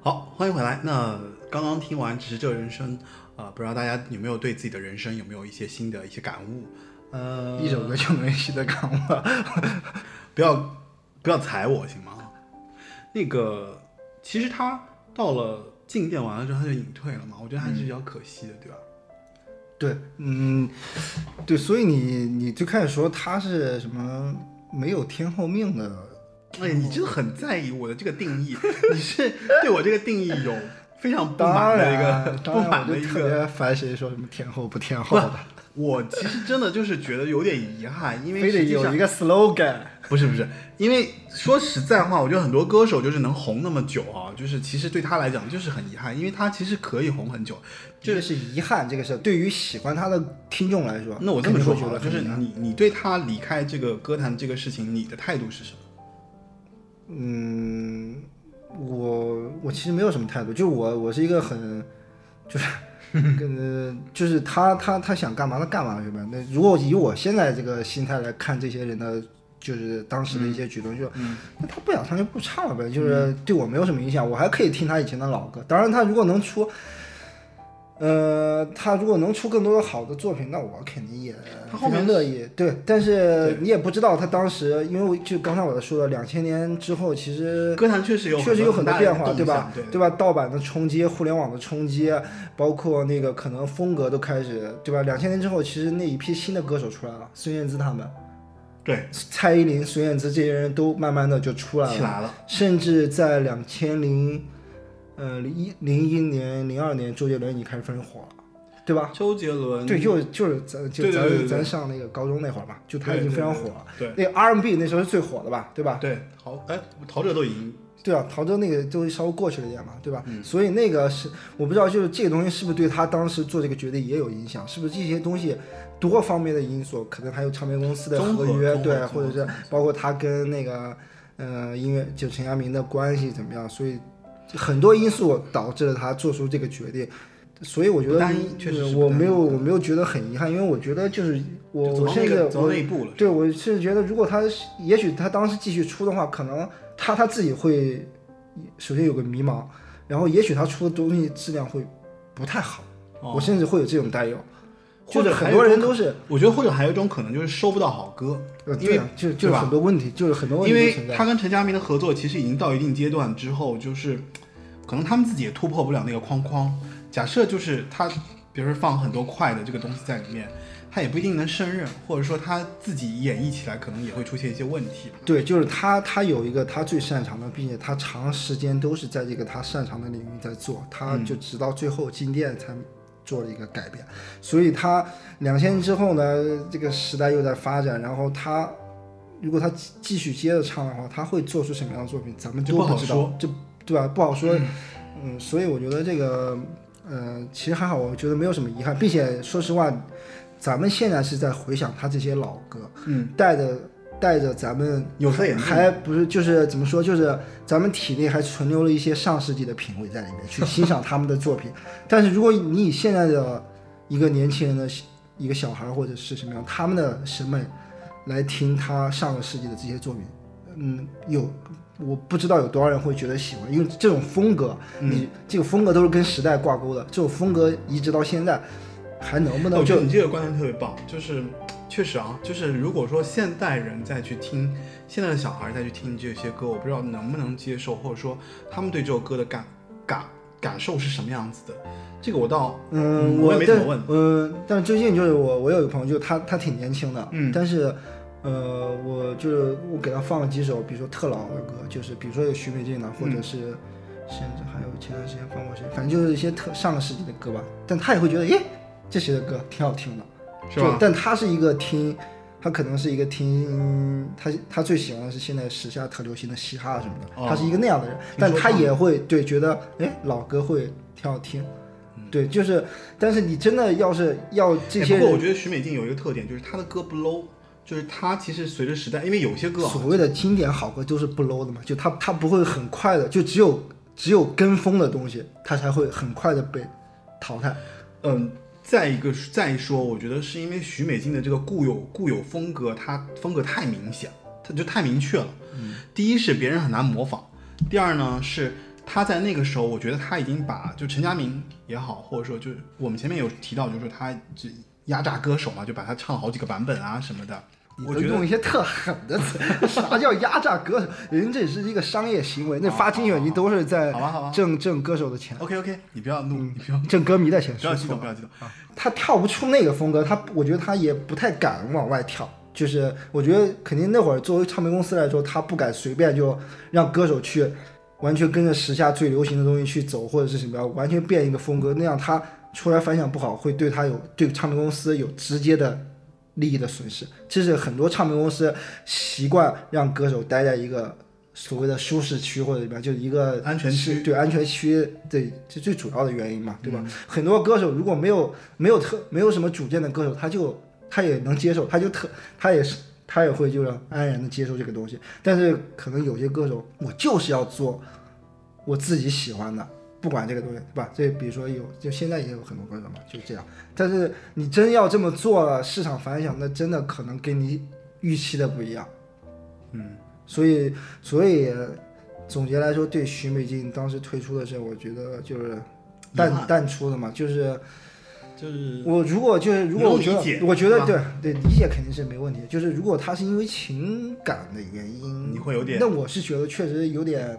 Speaker 1: 好，欢迎回来。那刚刚听完《只是这人生》，啊、不知道大家有没有对自己的人生有没有一些新的一些感悟？呃，
Speaker 2: 一首歌就能写的感悟了。[laughs]
Speaker 1: 不要不要踩我行吗？那个，其实他到了进店完了之后他就隐退了嘛，我觉得还是比较可惜的，对吧？
Speaker 2: 对，嗯，对，所以你你最开始说他是什么没有天后命的，
Speaker 1: 哎，你真的很在意我的这个定义，[laughs] 你是 [laughs] 对我这个定义有非常不满的一个不满的一个。
Speaker 2: 就特别烦谁说什么天后不天后的，
Speaker 1: 我其实真的就是觉得有点遗憾，因为
Speaker 2: 非得有一个 slogan。[laughs]
Speaker 1: 不是不是，因为说实在话，我觉得很多歌手就是能红那么久啊，就是其实对他来讲就是很遗憾，因为他其实可以红很久。
Speaker 2: 这个是遗憾，这个是对于喜欢他的听众来说，
Speaker 1: 那我这么说好了，就是你你对他离开这个歌坛这个事情，你的态度是什么？
Speaker 2: 嗯，我我其实没有什么态度，就我我是一个很，就是 [laughs] 跟就是他他他想干嘛他干嘛是吧？那如果以我现在这个心态来看这些人的，就是当时的一些举动，就那他不想唱就不唱了呗，就是对我没有什么影响，我还可以听他以前的老歌。当然，他如果能出。呃，他如果能出更多的好的作品，那我肯定也非常乐意。对，但是你也不知道他当时，因为我就刚才我在说的，两千年之后，其实
Speaker 1: 歌坛确实有
Speaker 2: 确实有很多变化，对吧？
Speaker 1: 对
Speaker 2: 对吧？盗版的冲击，互联网的冲击，包括那个可能风格都开始，对吧？两千年之后，其实那一批新的歌手出来了，孙燕姿他们，
Speaker 1: 对
Speaker 2: 蔡依林、孙燕姿这些人都慢慢的就出来了，
Speaker 1: 起来了。
Speaker 2: 甚至在两千零呃零一零一年、零二年，周杰伦已经开始非常火了，对吧？
Speaker 1: 周杰伦
Speaker 2: 对，就就是咱就咱咱上那个高中那会儿嘛，就他已经非常火了。
Speaker 1: 对
Speaker 2: 那个 R&B 那时候是最火的吧，对吧？
Speaker 1: 对，陶哎陶喆都已经
Speaker 2: 对啊，陶喆那个都稍微过去了一点嘛，对吧？
Speaker 1: 嗯
Speaker 2: 所以那个是我不知道，就是这个东西是不是对他当时做这个决定也有影响？是不是这些东西多方面的因素，可能还有唱片公司的
Speaker 1: 合
Speaker 2: 合约，对，或者是包括他跟那个呃音乐就陈佳明的关系怎么样？所以很多因素导致了他做出这个决定。所以我觉得
Speaker 1: 不单一确实是
Speaker 2: 我没有我没有觉得很遗憾，因为我觉得就是我我甚至
Speaker 1: 那个走到
Speaker 2: 我
Speaker 1: 那一步了。
Speaker 2: 对，我是觉得，如果他也许他当时继续出的话，可能他他自己会首先有个迷茫，然后也许他出的东西质量会不太好，
Speaker 1: 哦
Speaker 2: 我甚至会有这种担忧，
Speaker 1: 就
Speaker 2: 或者很多人都是，
Speaker 1: 我觉得或者还有一种可能就是收不到好歌，
Speaker 2: 呃，
Speaker 1: 因为
Speaker 2: 对啊，就就是很多问题，就是很多问题因为。
Speaker 1: 他跟陈佳明的合作其实已经到一定阶段之后，就是可能他们自己也突破不了那个框框。假设就是他，比如说放很多快的这个东西在里面，他也不一定能胜任，或者说他自己演绎起来可能也会出现一些问题。
Speaker 2: 对，就是他，他有一个他最擅长的，并且他长时间都是在这个他擅长的领域在做，他
Speaker 1: 嗯
Speaker 2: 就直到最后进店才做了一个改变。所以他两千年之后呢，这个时代又在发展，然后他如果他继继续接着唱的话，他会做出什么样的作品，咱们
Speaker 1: 就不好
Speaker 2: 都知道
Speaker 1: 说，
Speaker 2: 这对吧？不好说。嗯，所以我觉得这个，呃，其实还好，我觉得没有什么遗憾，并且说实话，咱们现在是在回想他这些老歌，
Speaker 1: 嗯，
Speaker 2: 带着带着咱们
Speaker 1: 有色眼镜
Speaker 2: 还不是就是怎么说，就是咱们体内还存留了一些上世纪的品味在里面，去欣赏他们的作品。但是如果你以现在的一个年轻人的一个小孩或者是什么样，他们的审美来听他上个世纪的这些作品，嗯，有我不知道有多少人会觉得喜欢，因为这种风格，
Speaker 1: 嗯
Speaker 2: 你这个风格都是跟时代挂钩的，这种风格移植到现在，还能不能就
Speaker 1: 我觉得你这个观点特别棒，就是确实啊，就是如果说现代人再去听，现在的小孩再去听这些歌，我不知道能不能接受，或者说他们对这首歌的感感感受是什么样子的。这个我倒
Speaker 2: 嗯，
Speaker 1: 我也没怎么问
Speaker 2: 嗯，但最近就是我我有一个朋友，就他他挺年轻的，
Speaker 1: 嗯
Speaker 2: 但是呃，我就是我给他放了几首，比如说特老的歌，就是比如说有许美静的，或
Speaker 1: 嗯
Speaker 2: 者是甚至还有前段时间放过谁，反正就是一些特上个世纪的歌吧。但他也会觉得，耶，这谁的歌挺好听的，
Speaker 1: 是吧
Speaker 2: 就但他是一个听。他可能是一个听他他最喜欢的是现在时下特流行的嘻哈什么的，
Speaker 1: 哦
Speaker 2: 他是一个那样的人，但他也会对觉得哎老歌会挺好听，对，就是但是你真的要是要这些
Speaker 1: 哎不过我觉得许美静有一个特点，就是她的歌不 low，就是她其实随着时代，因为有些歌啊，
Speaker 2: 所谓的经典好歌都是不 low 的嘛，就他他不会很快的，就只有只有跟风的东西，他才会很快的被淘汰。
Speaker 1: 嗯，再一个再说，我觉得是因为许美静的这个固有固有风格，她风格太明显，她就太明确了。第一是别人很难模仿，第二呢是她在那个时候，我觉得她已经把就陈佳明也好，或者说就我们前面有提到，就是说他这压榨歌手嘛，就把她唱好几个版本啊什么的。
Speaker 2: 你
Speaker 1: 我觉得
Speaker 2: 都用一些特狠的词，啥叫压榨歌手？人这是一个商业行为，那发金曲你都是在挣挣歌手的钱
Speaker 1: ，OK OK，你不要怒，你不要
Speaker 2: 挣歌迷的钱。[laughs]
Speaker 1: 不要激动，不要激动。
Speaker 2: 他跳不出那个风格，他我觉得他也不太敢往外跳。就是我觉得肯定那会儿作为唱片公司来说，他不敢随便就让歌手去完全跟着时下最流行的东西去走，或者是什么样，完全变一个风格，那样他出来反响不好，会对他有对唱片公司有直接的利益的损失。这是很多唱片公司习惯让歌手待在一个所谓的舒适区或者怎么，就是一个
Speaker 1: 安全区
Speaker 2: 对安全区对这最主要的原因嘛，对吧？很多歌手如果没有没有特没有什么主见的歌手，他就他也能接受，他就特他也是他也会就是安然的接受这个东西。但是可能有些歌手，我就是要做我自己喜欢的，不管这个东西，对吧？这比如说有，就现在也有很多歌手嘛，就这样。但是你真要这么做了，市场反响那真的可能跟你预期的不一样。
Speaker 1: 嗯，
Speaker 2: 所以所以总结来说，对徐美静当时推出的时候，我觉得就是淡淡出的嘛，就是
Speaker 1: 就是
Speaker 2: 我如果就是如果我觉得，我觉得对对理解肯定是没问题。就是如果他是因为情感的原因，
Speaker 1: 你会有点
Speaker 2: 那我是觉得确实有点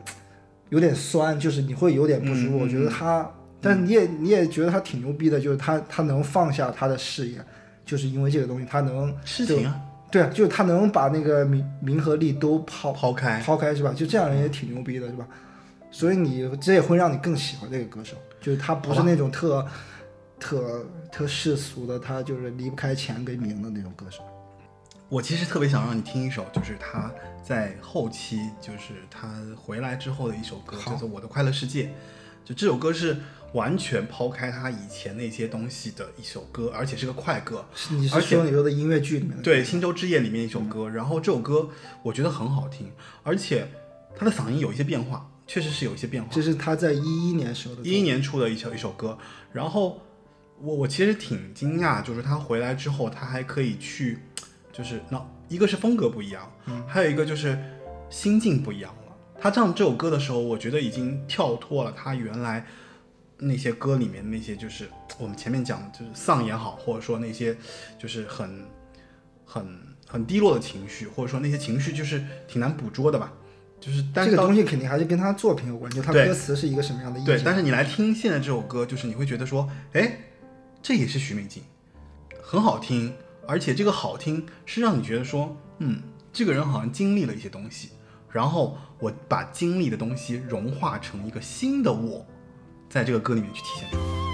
Speaker 2: 有点酸，就是你会有点不舒服。我觉得他，但是你也你也觉得他挺牛逼的，就是他他能放下他的事业，就是因为这个东西，他能
Speaker 1: 事情啊，
Speaker 2: 对啊，就是他能把那个名名和利都抛
Speaker 1: 抛开。
Speaker 2: 抛开是吧？就这样人也挺牛逼的是吧？所以你这也会让你更喜欢这个歌手，就是他不是那种特特特世俗的，他就是离不开钱跟名的那种歌手。
Speaker 1: 我其实特别想让你听一首，就是他在后期，就是他回来之后的一首歌，
Speaker 2: 好
Speaker 1: 叫做《我的快乐世界》。就这首歌是完全抛开他以前那些东西的一首歌，而且是个快歌。
Speaker 2: 是你是说你说的音乐剧里面的？
Speaker 1: 对，《星洲之夜》里面一首歌，然后这首歌我觉得很好听，而且他的嗓音有一些变化，确实是有一些变化。
Speaker 2: 这是他在一一年时候的作
Speaker 1: 一一年出的一首一首歌，然后我我其实挺惊讶，就是他回来之后，他还可以去，就是那一个是风格不一样，还有一个就是心境不一样了。他唱这首歌的时候，我觉得已经跳脱了他原来那些歌里面那些，就是我们前面讲的，就是丧也好，或者说那些就是很很很低落的情绪，或者说那些情绪就是挺难捕捉的吧。就是，但是
Speaker 2: 这个东西肯定还是跟他作品有关，就他歌词是一个什么样的意
Speaker 1: 对，但是你来听现在这首歌，就是你会觉得说，哎，这也是徐美静，很好听，而且这个好听是让你觉得说，嗯，这个人好像经历了一些东西，然后我把经历的东西融化成一个新的我，在这个歌里面去体现出来。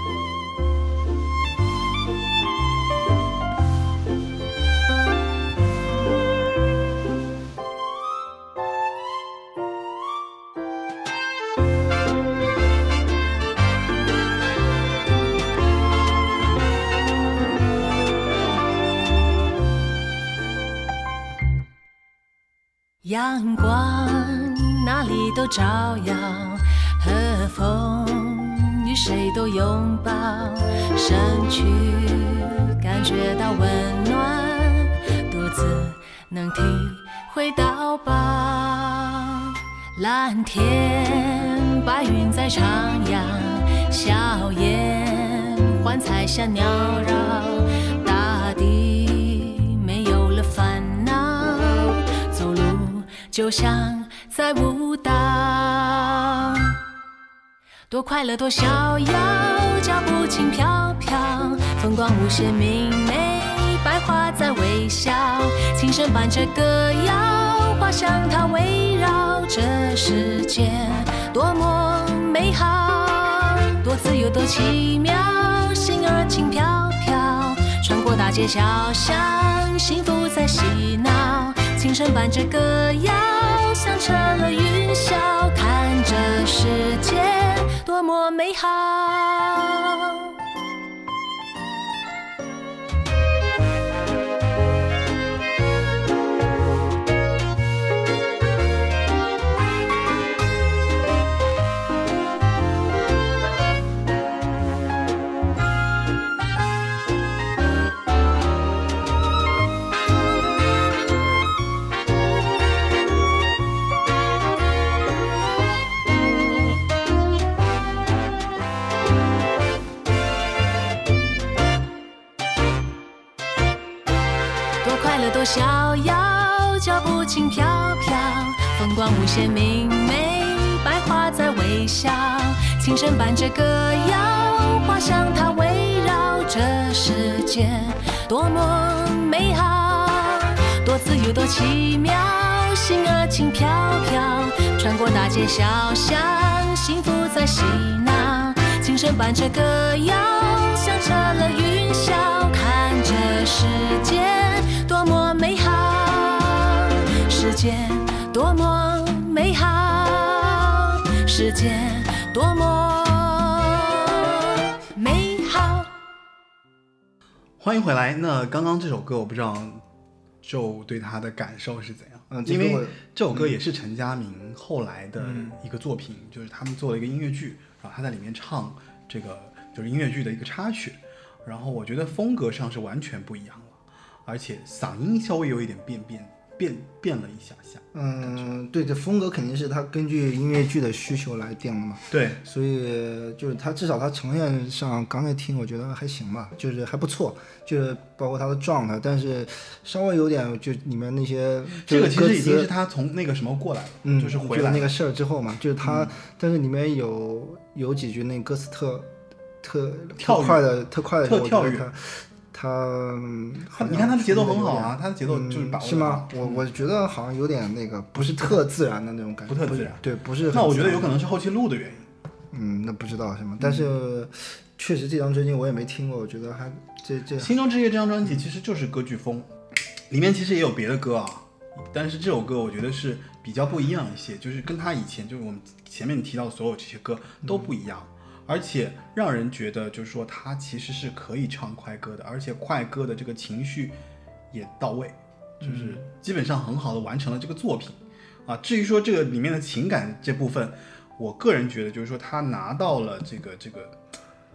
Speaker 3: 阳光哪里都照耀，和风与谁都拥抱，身躯感觉到温暖，肚子能体会到饱。蓝天白云在徜徉，笑颜幻彩像缭绕，就像在舞蹈。多快乐，多逍遥，脚步轻飘飘，风光无限明媚，百花在微笑，琴声伴着歌谣，花香它围绕这世界，多么美好，多自由，多奇妙，心儿轻飘飘，穿过大街小巷，幸福在嬉闹，琴声伴着歌谣，响彻了云霄，看这世界多么美好。逍遥，脚步轻飘飘，风光无限明媚，百花在微笑，琴声伴着歌谣，花香它围绕这世界，多么美好，多自由，多奇妙，心儿轻飘飘，穿过大街小巷，幸福在嬉闹，琴声伴着歌谣，响彻了云霄，看这世界。多么美好，世界多么美好，世界多么美好。
Speaker 1: 欢迎回来。那刚刚这首歌，我不知道就对他的感受是怎样？因为
Speaker 2: 嗯这
Speaker 1: 首歌也是陈佳明后来的一个作品，就是他们做了一个音乐剧，然后他在里面唱这个就是音乐剧的一个插曲，然后我觉得风格上是完全不一样了，而且嗓音稍微有一点变变变变了一下下。
Speaker 2: 嗯，对，这风格肯定是他根据音乐剧的需求来定的嘛。
Speaker 1: 对，
Speaker 2: 所以就是他至少他呈现上，刚才听我觉得还行吧，就是还不错，就是包括他的状态，但是稍微有点就里面那些
Speaker 1: 这个其实已经是他从那个什么过来了，
Speaker 2: 嗯，
Speaker 1: 就是回来嗯
Speaker 2: 那个事儿之后嘛，就是他，但是里面有有几句那歌词特特
Speaker 1: 跳
Speaker 2: 快的特快的
Speaker 1: 特跳跃
Speaker 2: 他
Speaker 1: 你看他的节奏很好啊，他的节奏就是把握
Speaker 2: 嗯是吗？我我觉得好像有点那个不是特自然的那种感觉，
Speaker 1: 不特自然
Speaker 2: 对，不是。
Speaker 1: 那我觉得有可能是后期录的原因。
Speaker 2: 嗯，那不知道是吗？但是确实这张专辑我也没听过，我觉得还这这《
Speaker 1: 心中之夜》这张专辑其实就是歌剧风，里面其实也有别的歌啊，但是这首歌我觉得是比较不一样一些，就是跟他以前就是我们前面提到的所有这些歌都不一样，而且让人觉得就是说他其实是可以唱快歌的，而且快歌的这个情绪也到位，就是基本上很好的完成了这个作品啊。至于说这个里面的情感这部分，我个人觉得就是说他拿到了这个这个。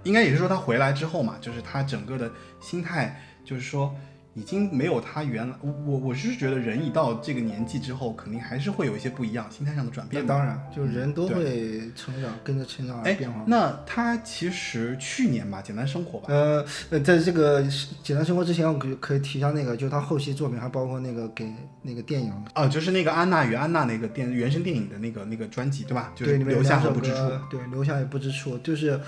Speaker 1: 应该也是说他回来之后嘛，就是他整个的心态，就是说已经没有他原来，我我我是觉得人一到这个年纪之后，肯定还是会有一一些不一样，心态上的转变。
Speaker 2: 那当然，就是人都会成长，跟着成长而
Speaker 1: 哎
Speaker 2: 变化。，
Speaker 1: 那他其实去年吧，简单生活吧，
Speaker 2: 呃，呃在这个简单生活之前，我可以可以提一下那个，就是他后期作品，还包括那个给那个电影，
Speaker 1: 啊，就是那个安娜与安娜那个电原声电影的那个那个专辑，对吧？就是
Speaker 2: 对，
Speaker 1: 留下
Speaker 2: 两首
Speaker 1: 和不知处。
Speaker 2: 对，留下也不知处，就是，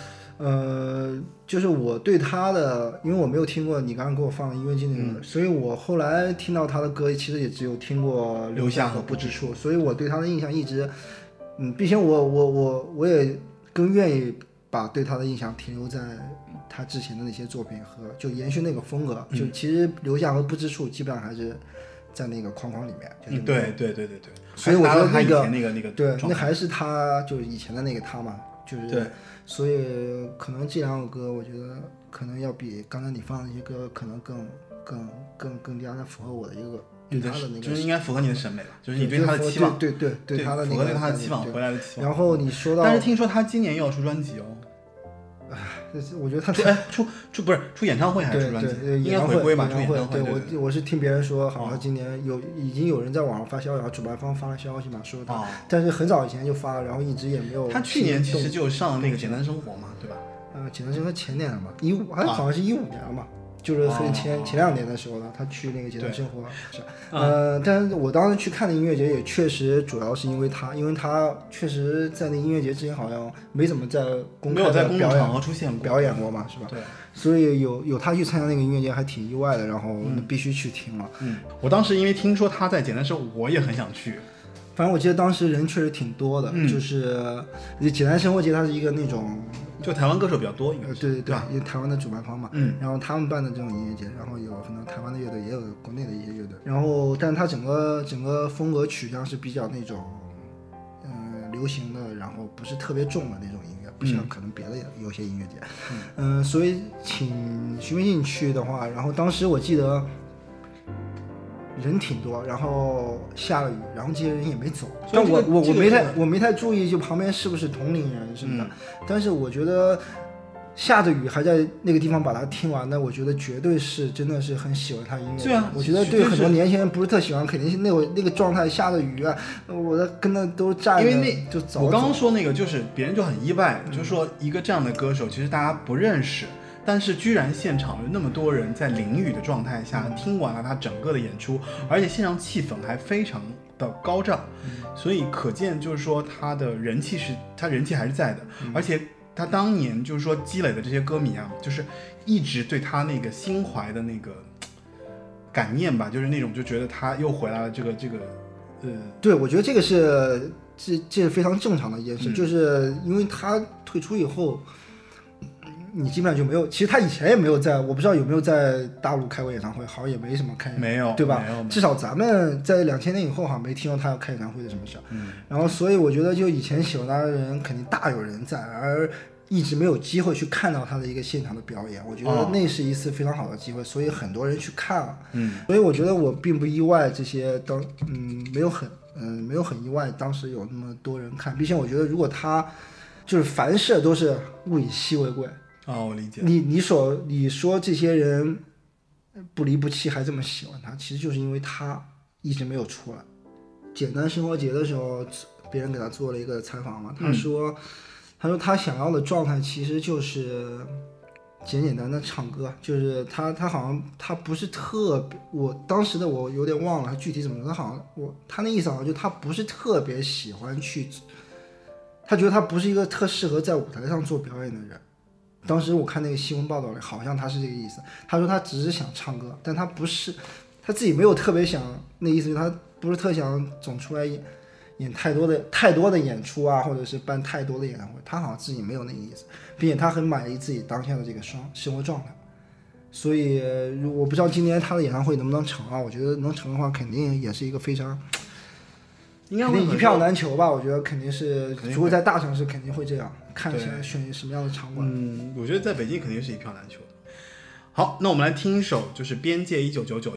Speaker 2: 呃，就是我对他的，因为我没有听过你刚刚给我放的音乐剧那
Speaker 1: 嗯。
Speaker 2: 个，所以我后来听到他的歌，其实也只有听过
Speaker 1: 留下
Speaker 2: 下和
Speaker 1: 和不知
Speaker 2: 处，所以我对他的印象一直，嗯，并且我我我我也更愿意把对他的印象停留在他之前的那些作品和就延续那个风格，
Speaker 1: 嗯。
Speaker 2: 就其实留下和不知处基本上还是在那个框框里面，就是
Speaker 1: 嗯，对对对对对。
Speaker 2: 所以我觉得那个
Speaker 1: 前那个那个
Speaker 2: 对，那还是他就是以前的那个他嘛，就是
Speaker 1: 对，
Speaker 2: 所以可能这两首歌，我觉得可能要比刚才你放的那些歌，可能更更更更加的符合我的一个对他的那个，
Speaker 1: 就是应该符合你的审美吧，就是你
Speaker 2: 对
Speaker 1: 对他的期望，
Speaker 2: 对对对
Speaker 1: 对
Speaker 2: 他的那个
Speaker 1: 符合对他的期望，回来的期望。
Speaker 2: 然后你说到，
Speaker 1: 但是听说他今年又要出专辑哦，
Speaker 2: 就是我觉得他
Speaker 1: 出哎出出不是出演唱会还是出专辑？
Speaker 2: 演唱会
Speaker 1: 回归吧，出
Speaker 2: 演唱会。
Speaker 1: 对
Speaker 2: 我我是听别人说，好像今年有已经有人在网上发消息，然后主办方发了消息嘛，说他，
Speaker 1: 哦，
Speaker 2: 但是很早以前就发了，然后一直也没有。
Speaker 1: 他去年其实就上了那个《简单生活》嘛，对吧？
Speaker 2: 呃，简单生活前年了嘛，一五好像是一五年了嘛，就是很前、
Speaker 1: 哦
Speaker 2: 前两年的时候了，他去那个简单生活是，呃，但是我当时去看的音乐节也确实主要是因为他，因为他确实在那音乐节之前好像没怎么在公开
Speaker 1: 没有在
Speaker 2: 的表演
Speaker 1: 出现。
Speaker 2: 表演过嘛，是吧？
Speaker 1: 对，
Speaker 2: 所以有有他去参加那个音乐节还挺意外的，然后
Speaker 1: 嗯
Speaker 2: 必须去听了。
Speaker 1: 嗯，我当时因为听说他在《简单生活》，我也很想去。
Speaker 2: 反正我记得当时人确实挺多的，
Speaker 1: 嗯
Speaker 2: 就是简单生活节它是一个那种
Speaker 1: 就台湾歌手比较多，应该
Speaker 2: 呃，
Speaker 1: 是
Speaker 2: 对对对
Speaker 1: 吧？，
Speaker 2: 因为台湾的主办方嘛，
Speaker 1: 嗯，
Speaker 2: 然后他们办的这种音乐节，然后有很多台湾的乐队，也有国内的一些乐队，然后，但它整个整个风格取向是比较那种，嗯、流行的，然后不是特别重的那种音乐，不像
Speaker 1: 嗯
Speaker 2: 可能别的有些音乐节，嗯、所以请徐明信去的话，然后当时我记得。人挺多，然后下了雨，然后这些人也没走，但我我我没太我没太注意，就旁边是不是同龄人什么的，
Speaker 1: 嗯
Speaker 2: 但是我觉得下着雨还在那个地方把它听完的，我觉得绝对是真的是很喜欢他音乐的。
Speaker 1: 对啊
Speaker 2: 我觉得
Speaker 1: 对
Speaker 2: 对很多年轻人不是特喜欢，肯定是那会那个状态下着雨啊，我在跟那都站着
Speaker 1: 因为那
Speaker 2: 就走。
Speaker 1: 我刚刚说那个，就是别人就很意外，
Speaker 2: 嗯
Speaker 1: 就说一个这样的歌手，其实大家不认识，
Speaker 3: 但是居然现场有那么多人在淋雨的状态下听完了他整个的演出，而且现场气氛还非常的高涨，所以可见就是说他的人气是他人气还是在的，而且他当年就是说积累的这些歌迷啊，就是一直对他那个心怀的那个感念吧，就是那种就觉得他又回来了，这个这个呃。
Speaker 2: 对，我觉得这个是这这是非常正常的一件事，
Speaker 3: 嗯。
Speaker 2: 就是因为他退出以后，你基本上就没有，其实他以前也没有在，我不知道有没有在大陆开过演唱会，好像也没什么开，
Speaker 3: 没有
Speaker 2: 对吧至少咱们在两千年以后好像没听到他要开演唱会的什么事儿。
Speaker 3: 嗯
Speaker 2: 然后所以我觉得就以前喜欢他的人肯定大有人在，而一直没有机会去看到他的一个现场的表演，我觉得
Speaker 3: 哦
Speaker 2: 那是一次非常好的机会，所以很多人去看了。
Speaker 3: 嗯
Speaker 2: 所以我觉得我并不意外，这些当嗯没有很嗯没有很意外，当时有那么多人看。毕竟我觉得，如果他就是凡事都是物以稀为贵，
Speaker 3: 哦，我理解，
Speaker 2: 你你所你说这些人不离不弃，还这么喜欢他，其实就是因为他一直没有出来。简单生活节的时候，别人给他做了一个采访嘛，他说，他说他想要的状态其实就是简简单单唱歌，就是他他好像他不是特别，我当时的我有点忘了他具体怎么说，他好像我他那意思好像就他不是特别喜欢去，他觉得他不是一个特适合在舞台上做表演的人。当时我看那个新闻报道里，好像他是这个意思。他说他只是想唱歌，但他不是，他自己没有特别想，那意思就他不是特想总出来演演太多的太多的演出啊，或者是办太多的演唱会。他好像自己没有那个意思，并且他很满意自己当下的这个生生活状态。所以，我不知道今年他的演唱会能不能成啊？我觉得能成的话，肯定也是一个非常
Speaker 3: 应该会
Speaker 2: 一票难求吧。我觉得肯定是，如果在大城市，肯定会这样。看
Speaker 3: 对
Speaker 2: 现在选什么样的场馆。
Speaker 3: 嗯，我觉得在北京肯定是一票难求的。好，那我们来听一首，就是《边界一九九九》。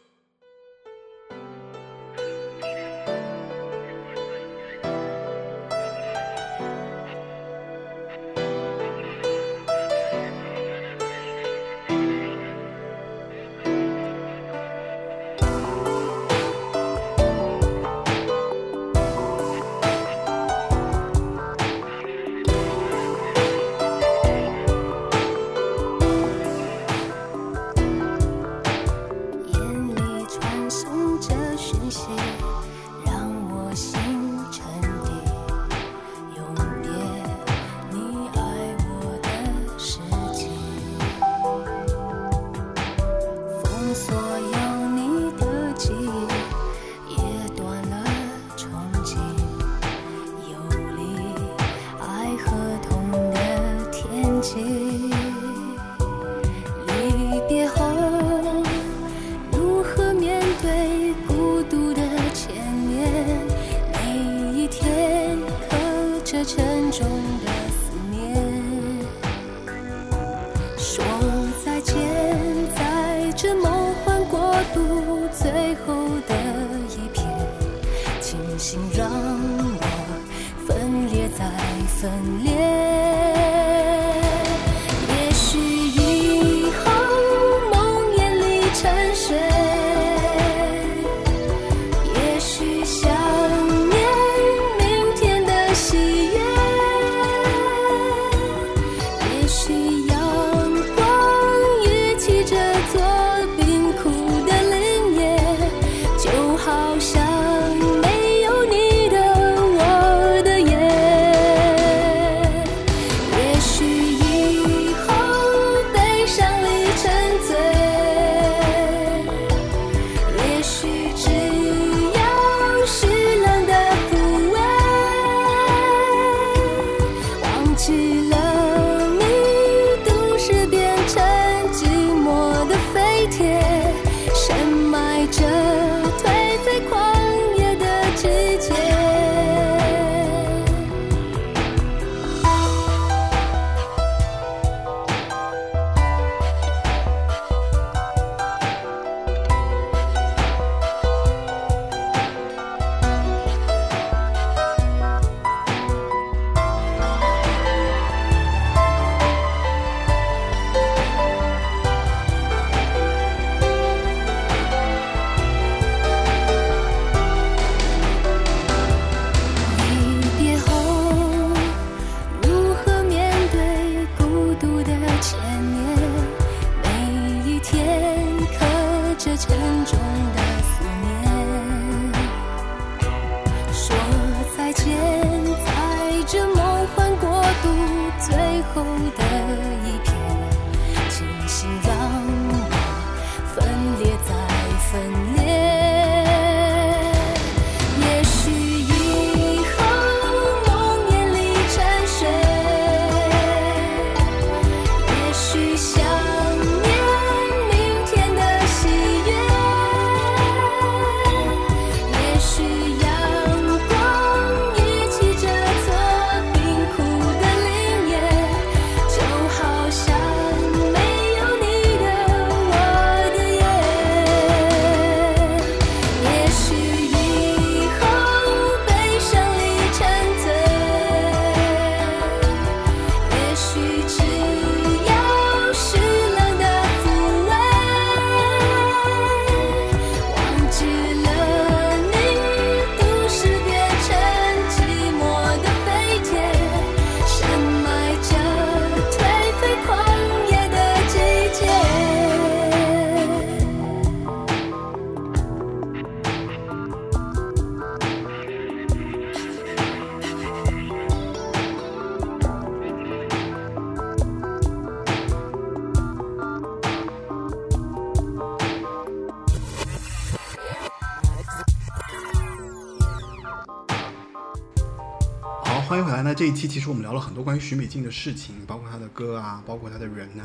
Speaker 1: 其实我们聊了很多关于许美静的事情，包括她的歌啊，包括她的人呐、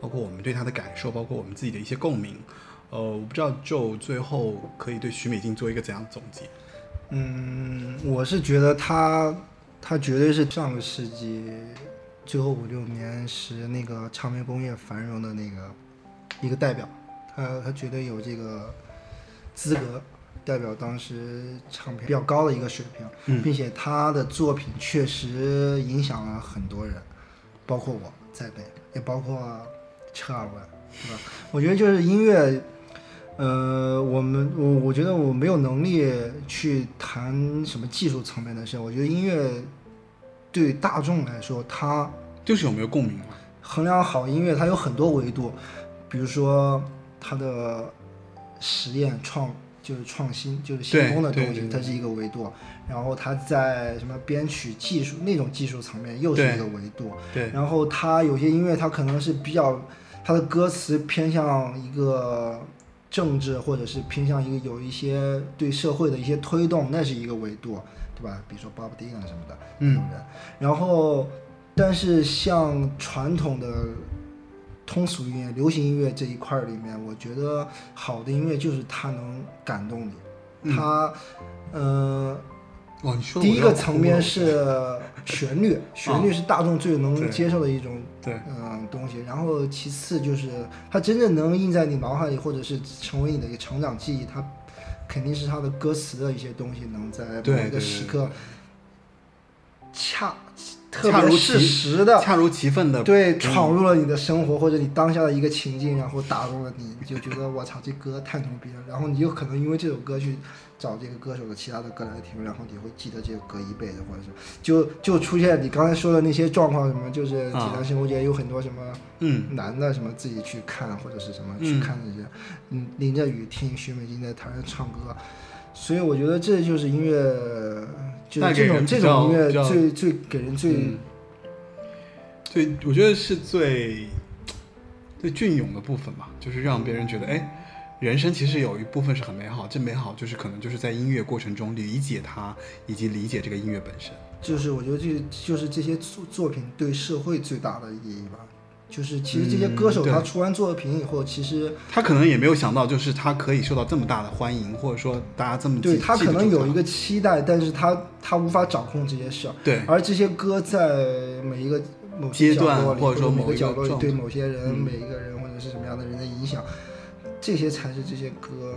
Speaker 1: 包括我们对她的感受，包括我们自己的一些共鸣。呃，我不知道 Joe 最后可以对许美静做一个怎样的总结？
Speaker 2: 嗯，我是觉得他，他绝对是上个世纪最后五六年时那个唱片工业繁荣的那个一个代表，他他绝对有这个资格代表当时唱片比较高的一个水平，
Speaker 1: 嗯
Speaker 2: 并且他的作品确实影响了很多人，包括我在内，也包括车尔文，对吧？我觉得就是音乐。呃，我们我我觉得我没有能力去谈什么技术层面的事。我觉得音乐对大众来说，它
Speaker 1: 就是有没有共鸣嘛？
Speaker 2: 衡量好音乐，它有很多维度，比如说它的实验创，就是创新，就是新风的东西，它是一个维度。然后它在什么编曲技术那种技术层面又是一个维度。
Speaker 1: 对，
Speaker 2: 然后它有些音乐，它可能是比较，它的歌词偏向一个政治，或者是偏向一个有一些对社会的一些推动，那是一个维度，对吧？比如说 Bob Dylan 什么的那种人。然后，但是像传统的通俗音乐、流行音乐这一块儿里面，我觉得好的音乐就是它能感动你，它，呃。
Speaker 1: 哦，你说的
Speaker 2: 第一个层面是旋律，[laughs] 旋律是大众最能接受的一种
Speaker 1: 对。
Speaker 2: 嗯东西。然后其次就是它真正能印在你脑海里，或者是成为你的一个成长记忆，它肯定是它的歌词的一些东西能在某一个时刻恰特
Speaker 1: 恰如
Speaker 2: 别适
Speaker 1: 其
Speaker 2: 时的
Speaker 1: 恰如其分的
Speaker 2: 对，闯入了你的生活或者你当下的一个情境，然后打动了你，你就觉得我操，这歌太牛逼了。然后你有可能因为这首歌去找这个歌手的其他的歌来听，然后你会记得这个歌一辈子，或者是就就出现你刚才说的那些状况，什么就是
Speaker 1: 啊
Speaker 2: 济南生活节有很多什么
Speaker 1: 嗯
Speaker 2: 男的什么自己去看或者是什么
Speaker 1: 嗯
Speaker 2: 去看这些，嗯，淋着雨听徐美静在台上唱歌。所以我觉得这就是音乐，就
Speaker 1: 带
Speaker 2: 是这种这种音乐最最给人最、
Speaker 1: 嗯，对，我觉得是最最隽永的部分吧，就是让别人觉得，哎，人生其实有一部分是很美好，这美好就是可能就是在音乐过程中理解它，以及理解这个音乐本身。
Speaker 2: 就是我觉得这就是这些作作品对社会最大的意义吧。就是其实这些歌手他出完作品以后，其实
Speaker 1: 他可能也没有想到，就是他可以受到这么大的欢迎，或者说大家这么
Speaker 2: 对他可能有一个期待，但是他他无法掌控这些事儿。
Speaker 1: 对
Speaker 2: 而这些歌在每一个某
Speaker 1: 阶段
Speaker 2: 些角落里，
Speaker 1: 或者说某一个
Speaker 2: 个角落里对某些人、
Speaker 1: 嗯
Speaker 2: 每一个人或者是什么样的人的影响，这些才是这些歌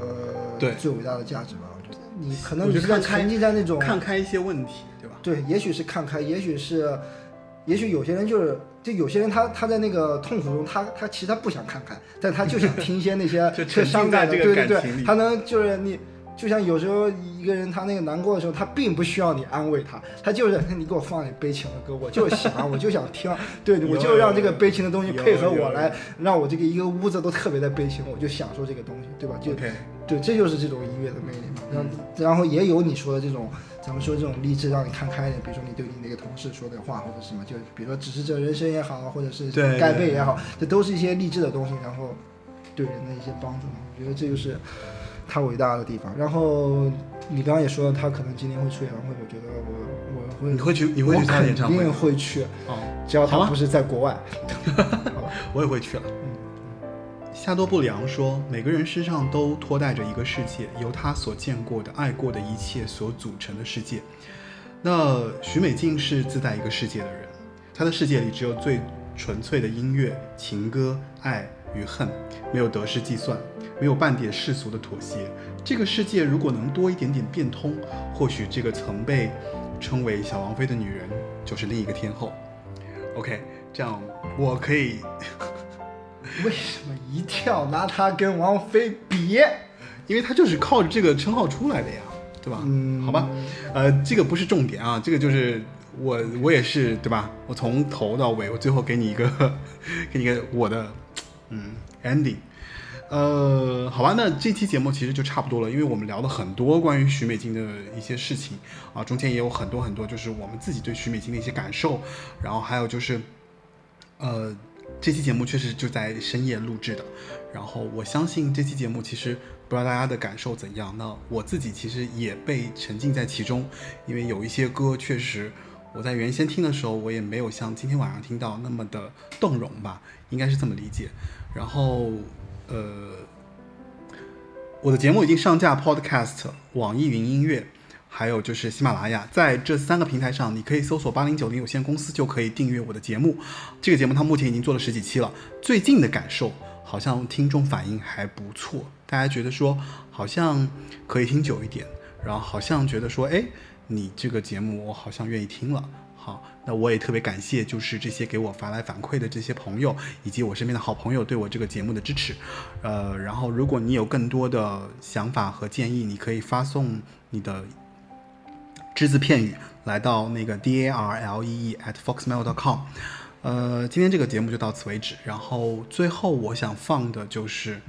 Speaker 1: 对
Speaker 2: 最伟大的价值吧。我觉得你可能
Speaker 1: 我
Speaker 2: 你是沉浸在那种
Speaker 1: 看开一些问题，对吧？
Speaker 2: 对，也许是看开，也许是，也许有些人就是，就有些人他他在那个痛苦中，他他其实他不想看看，但他就想听一些那些 [laughs] 伤感的，对对对，他能就是你。就像有时候一个人他那个难过的时候，他并不需要你安慰他，他就是你给我放点悲情的歌，我就喜欢，我就想听，对我就让这个悲情的东西配合我来，让我这个一个屋子都特别的悲情，我就享受这个东西，对吧？就对，这就是这种音乐的魅力嘛。然后，然后也有你说的这种在咱们说这种励志让你看开一点，比如说你对你那个同事说的话或者什么，就比如说只是这人生也好，或者是盖被也好，这都是一些励志的东西，然后对人的一些帮助。我觉得这就是他伟大的地方。然后你刚刚也说了，他可能今年会出演唱会，我觉得我我会
Speaker 1: 你会去你会去演
Speaker 2: 肯定
Speaker 1: 唱会吗？
Speaker 2: 会去，
Speaker 1: 哦，
Speaker 2: 只要他不是在国外。[laughs] 好吧，
Speaker 1: 我也会去了。夏多布里昂说：“每个人身上都托带着一个世界，由他所见过的、爱过的一切所组成的世界。”那许美静是自带一个世界的人，她的世界里只有最纯粹的音乐、情歌、爱与恨，没有得失计算，没有半点世俗的妥协。这个世界如果能多一点点变通，或许这个曾被称为小王妃的女人就是另一个天后。OK，这样我可以。
Speaker 2: 为什么一定要拿他跟王菲比？
Speaker 1: 因为他就是靠着这个称号出来的呀，对吧？
Speaker 2: 嗯
Speaker 1: 好吧，呃，这个不是重点啊，这个就是我我也是对吧？我从头到尾，我最后给你一个 [laughs] 给你一个我的嗯 ending。呃，好吧，那这期节目其实就差不多了，因为我们聊了很多关于许美静的一些事情啊，中间也有很多很多就是我们自己对许美静的一些感受，然后还有就是呃，这期节目确实就在深夜录制的，然后我相信这期节目其实不知道大家的感受怎样。那我自己其实也被沉浸在其中，因为有一些歌确实我在原先听的时候，我也没有像今天晚上听到那么的动容吧，应该是这么理解。然后呃，我的节目已经上架 Podcast、网易云音乐。还有就是喜马拉雅，在这三个平台上，你可以搜索八零九零有限公司，就可以订阅我的节目。这个节目它目前已经做了十几期了，最近的感受好像听众反应还不错，大家觉得说好像可以听久一点，然后好像觉得说，哎，你这个节目我好像愿意听了。好，那我也特别感谢，就是这些给我发来反馈的这些朋友，以及我身边的好朋友对我这个节目的支持。呃，然后如果你有更多的想法和建议，你可以发送你的只字片语来到那个 d a r l e e at foxmail.com。呃，今天这个节目就到此为止。然后最后我想放的就是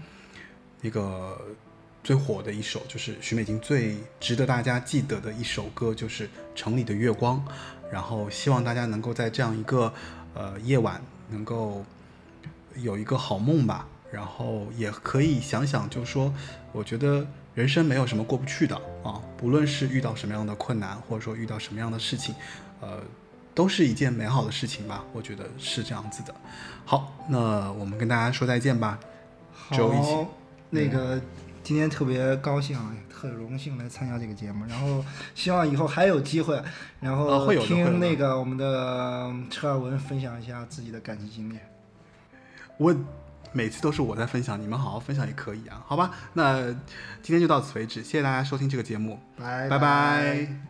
Speaker 1: 那个最火的一首，就是许美静最值得大家记得的一首歌，就是《城里的月光》。然后希望大家能够在这样一个呃夜晚，能够有一个好梦吧。然后也可以想想，就是说，我觉得人生没有什么过不去的啊，不论是遇到什么样的困难，或者说遇到什么样的事情，呃，都是一件美好的事情吧。我觉得是这样子的。好，那我们跟大家说再见吧。周一起
Speaker 2: 好，那个今天特别高兴啊，特荣幸来参加这个节目，然后希望以后还有机会，然
Speaker 1: 呃
Speaker 2: 后听那个我们的车尔文分享一下自己的感情经历。
Speaker 1: 我每次都是我在分享，你们好好分享也可以啊，好吧？那今天就到此为止，谢谢大家收听这个节目，
Speaker 2: 拜
Speaker 1: 拜拜
Speaker 3: 每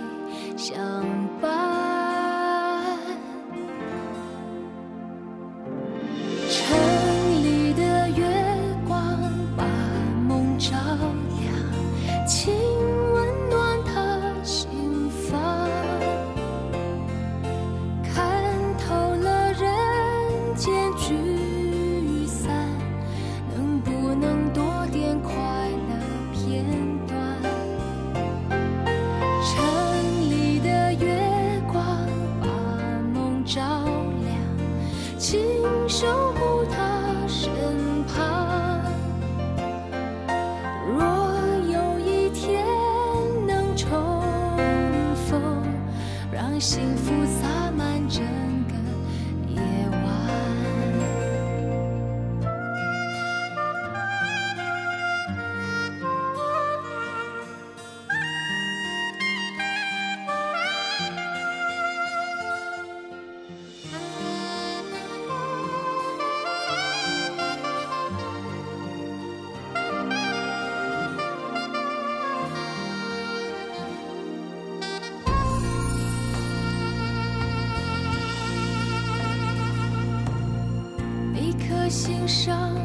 Speaker 3: 心上。